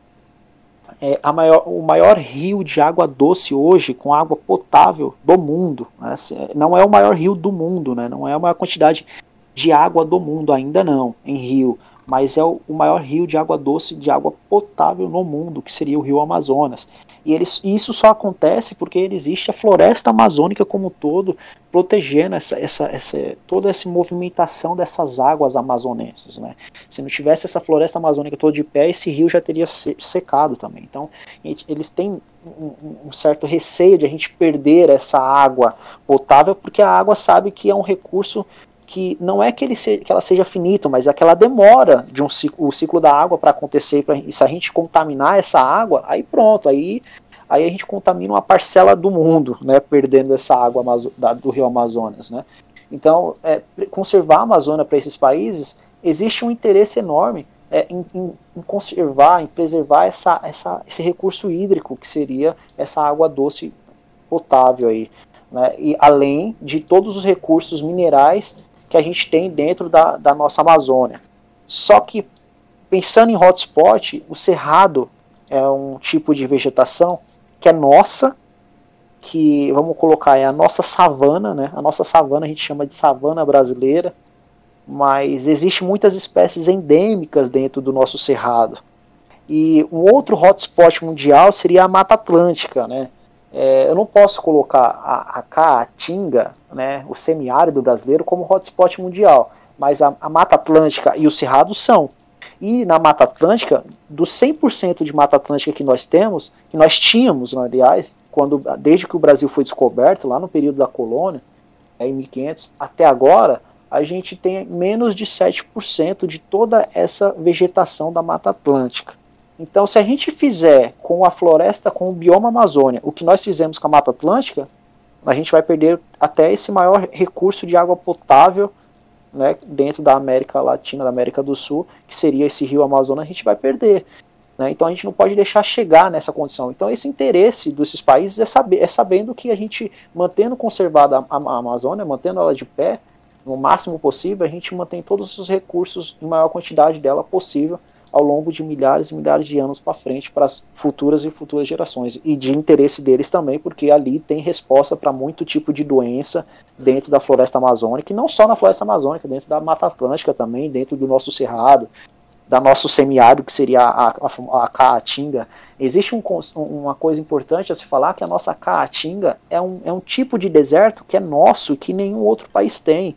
é, maior, o maior rio de água doce hoje, com água potável do mundo. Né? Não é o maior rio do mundo, né? não é a maior quantidade de água do mundo, ainda não, em rio, mas é o, maior rio de água doce, de água potável no mundo, que seria o rio Amazonas. E eles, isso só acontece porque existe a floresta amazônica como um todo, protegendo essa, essa, essa, toda essa movimentação dessas águas amazonenses. Né? Se não tivesse essa floresta amazônica toda de pé, esse rio já teria secado também. Então, eles têm um, um certo receio de a gente perder essa água potável, porque a água sabe que é um recurso que não é que, ele que ela seja finita, mas é que ela demora de um ciclo, o ciclo da água para acontecer. Pra, e se a gente contaminar essa água, aí pronto, aí, aí a gente contamina uma parcela do mundo, né, perdendo essa água da, do rio Amazonas. Né. Então, é, conservar a Amazônia para esses países, existe um interesse enorme é, em, em, em, conservar, em preservar essa, essa, esse recurso hídrico que seria essa água doce potável aí. Né, e além de todos os recursos minerais que a gente tem dentro da, da nossa Amazônia. Só que, pensando em hotspot, o cerrado é um tipo de vegetação que é nossa, que vamos colocar é a nossa savana, né? A nossa savana a gente chama de savana brasileira, mas existe muitas espécies endêmicas dentro do nosso cerrado. E um outro hotspot mundial seria a Mata Atlântica, né? É, eu não posso colocar a, a Caatinga, né, o semiárido brasileiro, como hotspot mundial, mas a, a Mata Atlântica e o Cerrado são. E na Mata Atlântica, dos 100% de Mata Atlântica que nós temos, que nós tínhamos, aliás, quando, desde que o Brasil foi descoberto, lá no período da colônia, é, em 1500, até agora, a gente tem menos de 7% de toda essa vegetação da Mata Atlântica. Então, se a gente fizer com a floresta, com o bioma Amazônia, o que nós fizemos com a Mata Atlântica, a gente vai perder até esse maior recurso de água potável né, dentro da América Latina, da América do Sul, que seria esse rio Amazonas, a gente vai perder. Né? Então a gente não pode deixar chegar nessa condição. Então esse interesse desses países é, saber, é sabendo que a gente, mantendo conservada a, a Amazônia, mantendo ela de pé, no máximo possível, a gente mantém todos os recursos em maior quantidade dela possível ao longo de milhares e milhares de anos para frente para as futuras e futuras gerações e de interesse deles também porque ali tem resposta para muito tipo de doença dentro da floresta amazônica e não só na floresta amazônica dentro da mata atlântica também dentro do nosso cerrado da nosso semiárido que seria a, a, a caatinga. Existe um, uma coisa importante a se falar que a nossa caatinga é um, é um tipo de deserto que é nosso que nenhum outro país tem.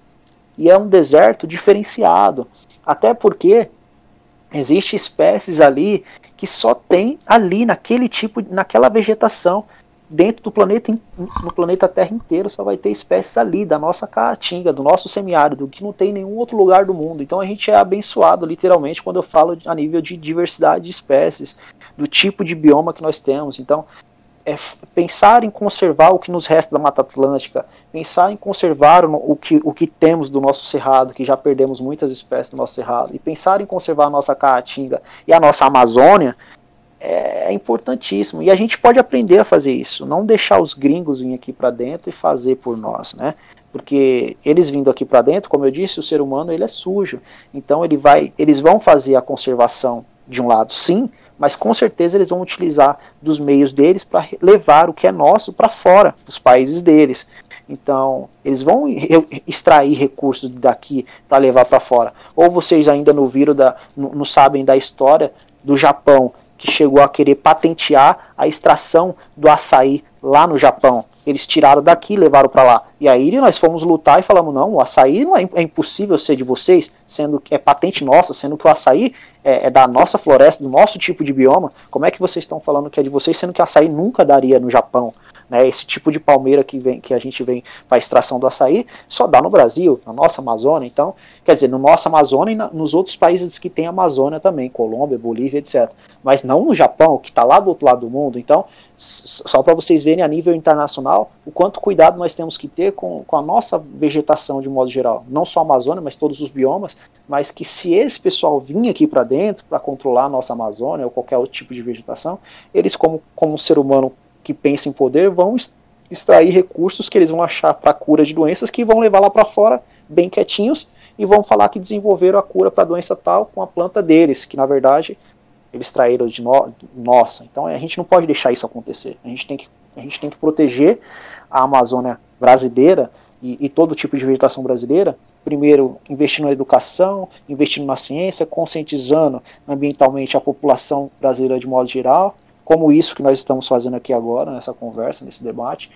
E é um deserto diferenciado. Até porque Existem espécies ali que só tem ali naquele tipo, naquela vegetação dentro do planeta, no planeta Terra inteiro só vai ter espécies ali da nossa caatinga, do nosso semiárido, que não tem em nenhum outro lugar do mundo. Então a gente é abençoado literalmente quando eu falo a nível de diversidade de espécies, do tipo de bioma que nós temos. Então é pensar em conservar o que nos resta da Mata Atlântica, pensar em conservar o que, o que temos do nosso cerrado, que já perdemos muitas espécies do nosso cerrado, e pensar em conservar a nossa caatinga e a nossa Amazônia, é, é importantíssimo. E a gente pode aprender a fazer isso, não deixar os gringos virem aqui para dentro e fazer por nós, né? Porque eles vindo aqui para dentro, como eu disse, o ser humano ele é sujo. Então ele vai, eles vão fazer a conservação de um lado, sim, mas com certeza eles vão utilizar dos meios deles para levar o que é nosso para fora dos países deles. Então, eles vão extrair recursos daqui para levar para fora. Ou vocês ainda não viram, da, não, não sabem da história do Japão, que chegou a querer patentear a extração do açaí lá no Japão. Eles tiraram daqui e levaram para lá. E aí nós fomos lutar e falamos: não, o açaí não é, é, impossível ser de vocês, sendo que é patente nossa, sendo que o açaí é, é, da nossa floresta, do nosso tipo de bioma. Como é que vocês estão falando que é de vocês, sendo que o açaí nunca daria no Japão? Né, esse tipo de palmeira que, vem, que a gente vem para extração do açaí só dá no Brasil, na nossa Amazônia. Então, quer dizer, no nossa Amazônia e na, nos outros países que tem Amazônia também, Colômbia, Bolívia, etc. Mas não no Japão, que está lá do outro lado do mundo. Então, só para vocês verem a nível internacional o quanto cuidado nós temos que ter com, com a nossa vegetação de modo geral. Não só a Amazônia, mas todos os biomas. Mas que se esse pessoal vir aqui para dentro para controlar a nossa Amazônia ou qualquer outro tipo de vegetação, eles, como, como ser humano que pensa em poder vão extrair recursos que eles vão achar para cura de doenças que vão levar lá para fora bem quietinhos e vão falar que desenvolveram a cura para a doença tal com a planta deles, que na verdade eles extraíram de no, nossa. Então a gente não pode deixar isso acontecer. A gente tem que, a gente tem que proteger a Amazônia brasileira e, e todo tipo de vegetação brasileira. Primeiro, investindo na educação, investindo na ciência, conscientizando ambientalmente a população brasileira de modo geral, como isso que nós estamos fazendo aqui agora, nessa conversa, nesse debate,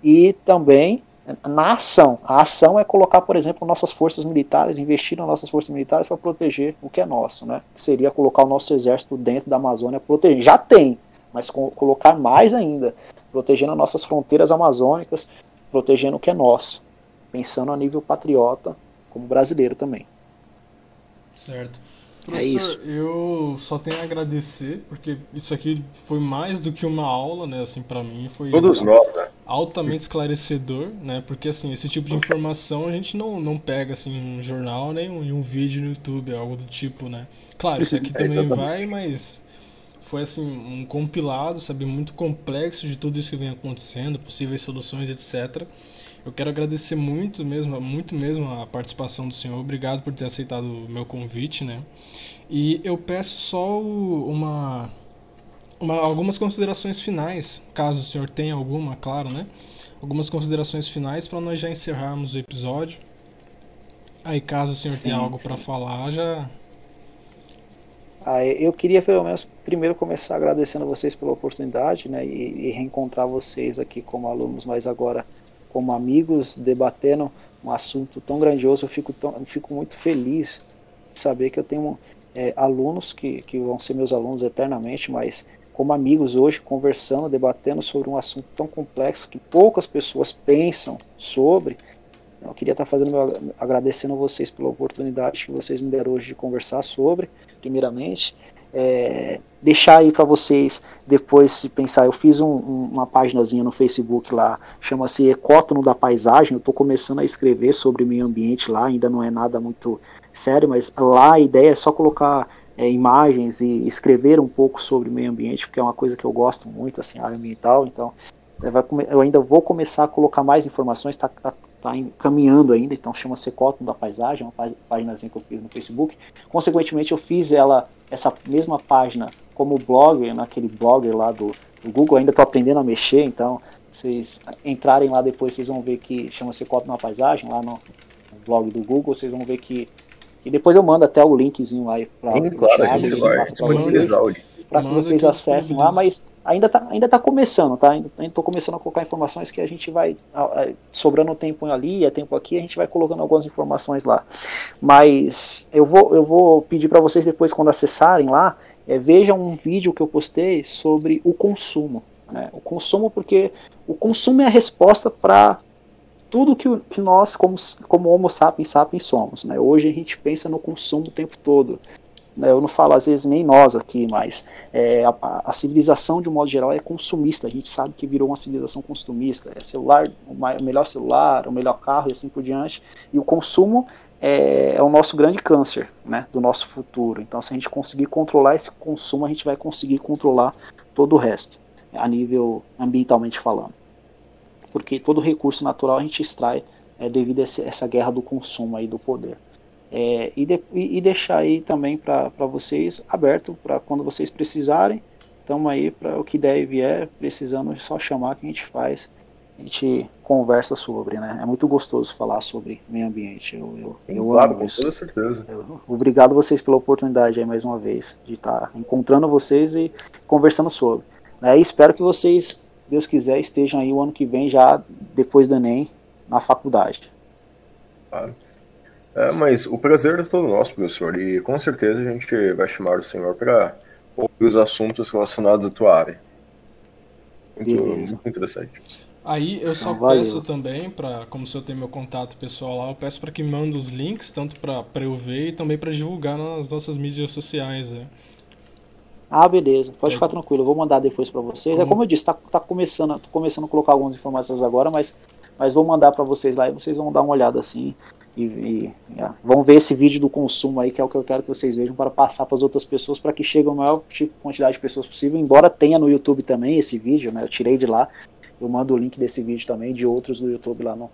e também na ação. A ação é colocar, por exemplo, nossas forças militares, investir nas nossas forças militares para proteger o que é nosso, né? Que seria colocar o nosso exército dentro da Amazônia, proteger. Já tem, mas colocar mais ainda, protegendo as nossas fronteiras amazônicas, protegendo o que é nosso, pensando a nível patriota, como brasileiro também. Certo. É Professor, é isso. eu só tenho a agradecer, porque isso aqui foi mais do que uma aula, né, assim, para mim, foi Todos nós, né? altamente esclarecedor, né, porque, assim, esse tipo de informação a gente não, não pega, assim, um jornal, nem em um vídeo no YouTube, algo do tipo, né. Claro, isso aqui é, também vai, mas foi, assim, um compilado, sabe, muito complexo de tudo isso que vem acontecendo, possíveis soluções, etc., eu quero agradecer muito mesmo, muito mesmo a participação do senhor. Obrigado por ter aceitado o meu convite, né? E eu peço só uma, uma, algumas considerações finais, caso o senhor tenha alguma, claro, né? Algumas considerações finais para nós já encerrarmos o episódio. Aí, caso o senhor sim, tenha algo para falar, já. Ah, eu queria pelo menos primeiro começar agradecendo a vocês pela oportunidade, né, e, e reencontrar vocês aqui como alunos, mas agora como amigos, debatendo um assunto tão grandioso. Eu fico, tão, eu fico muito feliz de saber que eu tenho é, alunos que, que vão ser meus alunos eternamente, mas como amigos hoje, conversando, debatendo sobre um assunto tão complexo que poucas pessoas pensam sobre. Eu queria estar fazendo meu, agradecendo a vocês pela oportunidade que vocês me deram hoje de conversar sobre, primeiramente. É, deixar aí para vocês depois se pensar. Eu fiz um, um, uma paginazinha no Facebook lá, chama-se Ecótono da Paisagem. Eu estou começando a escrever sobre meio ambiente lá, ainda não é nada muito sério, mas lá a ideia é só colocar é, imagens e escrever um pouco sobre meio ambiente, porque é uma coisa que eu gosto muito, assim, área ambiental. Então, é, eu ainda vou começar a colocar mais informações, está tá, tá caminhando ainda, então chama-se Cótono da Paisagem, uma página que eu fiz no Facebook. Consequentemente, eu fiz ela, essa mesma página, como blog, naquele blog lá do, do Google, ainda estou aprendendo a mexer, então vocês entrarem lá depois, vocês vão ver que chama-se Cótono da Paisagem, lá no, no blog do Google, vocês vão ver que e depois eu mando até o linkzinho lá para claro, para que vocês acessem lá, mas ainda está ainda tá começando, tá? Ainda estou começando a colocar informações que a gente vai, sobrando tempo ali, é tempo aqui, a gente vai colocando algumas informações lá. Mas eu vou, eu vou pedir para vocês depois, quando acessarem lá, é, vejam um vídeo que eu postei sobre o consumo. Né? O consumo, porque o consumo é a resposta para tudo que, que, nós, como, como Homo sapiens sapiens, somos. Né? Hoje a gente pensa no consumo o tempo todo eu não falo às vezes nem nós aqui, mas é, a, a, civilização de um modo geral é consumista. A gente sabe que virou uma civilização consumista. É celular, o melhor celular, o melhor carro e assim por diante. E o consumo é, é, o nosso grande câncer né, do nosso futuro. Então, se a gente conseguir controlar esse consumo, a gente vai conseguir controlar todo o resto, a nível ambientalmente falando. Porque todo recurso natural a gente extrai é, devido a essa guerra do consumo aí do poder. É, e, de, e, deixar aí também para vocês aberto para quando vocês precisarem. Estamos aí para o que der e vier, precisando só chamar que a gente faz, a gente conversa sobre, né? É muito gostoso falar sobre meio ambiente. Eu, eu, Sim, eu claro, amo com toda certeza. Eu, obrigado vocês pela oportunidade aí mais uma vez de estar tá encontrando vocês e conversando sobre. Né? E espero que vocês, se Deus quiser, estejam aí o ano que vem já depois do Enem na faculdade. Claro. É, mas o prazer é todo nosso, professor, e com certeza a gente vai chamar o senhor para ouvir os assuntos relacionados à tua área. Muito, muito interessante. Aí eu só então, peço também, para como o senhor tem meu contato pessoal lá, eu peço para que mande os links, tanto para eu ver e também para divulgar nas nossas mídias sociais. Né? Ah, beleza. Pode é. ficar tranquilo. Eu vou mandar depois para vocês. Como... É como eu disse, tá, tá começando, tô começando a colocar algumas informações agora, mas, mas vou mandar para vocês lá e vocês vão dar uma olhada assim. E, e é, vão ver esse vídeo do consumo aí, que é o que eu quero que vocês vejam para passar para as outras pessoas, para que chegue a maior tipo, quantidade de pessoas possível. Embora tenha no YouTube também esse vídeo, né? Eu tirei de lá. Eu mando o link desse vídeo também, de outros do YouTube lá no,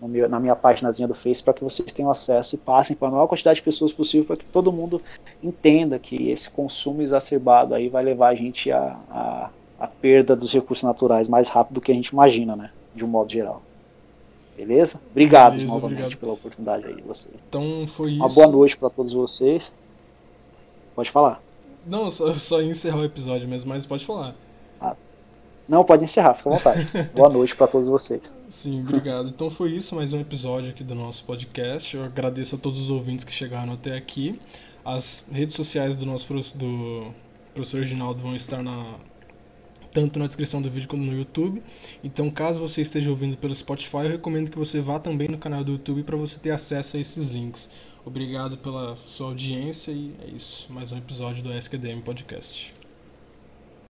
no meu, na minha páginazinha do Face, para que vocês tenham acesso e passem para a maior quantidade de pessoas possível, para que todo mundo entenda que esse consumo exacerbado aí vai levar a gente a, a, a perda dos recursos naturais mais rápido do que a gente imagina, né? De um modo geral. Beleza? Obrigado Beleza, novamente obrigado. pela oportunidade aí de vocês. Então foi isso. Uma boa noite para todos vocês. Pode falar. Não, só, só encerrar o episódio mesmo, mas pode falar. Ah, não, pode encerrar, fica à vontade. boa noite para todos vocês. Sim, obrigado. Então foi isso, mais um episódio aqui do nosso podcast. Eu agradeço a todos os ouvintes que chegaram até aqui. As redes sociais do nosso do professor Reginaldo vão estar na, tanto na descrição do vídeo como no YouTube. Então, caso você esteja ouvindo pelo Spotify, eu recomendo que você vá também no canal do YouTube para você ter acesso a esses links. Obrigado pela sua audiência e é isso. Mais um episódio do SQDM Podcast.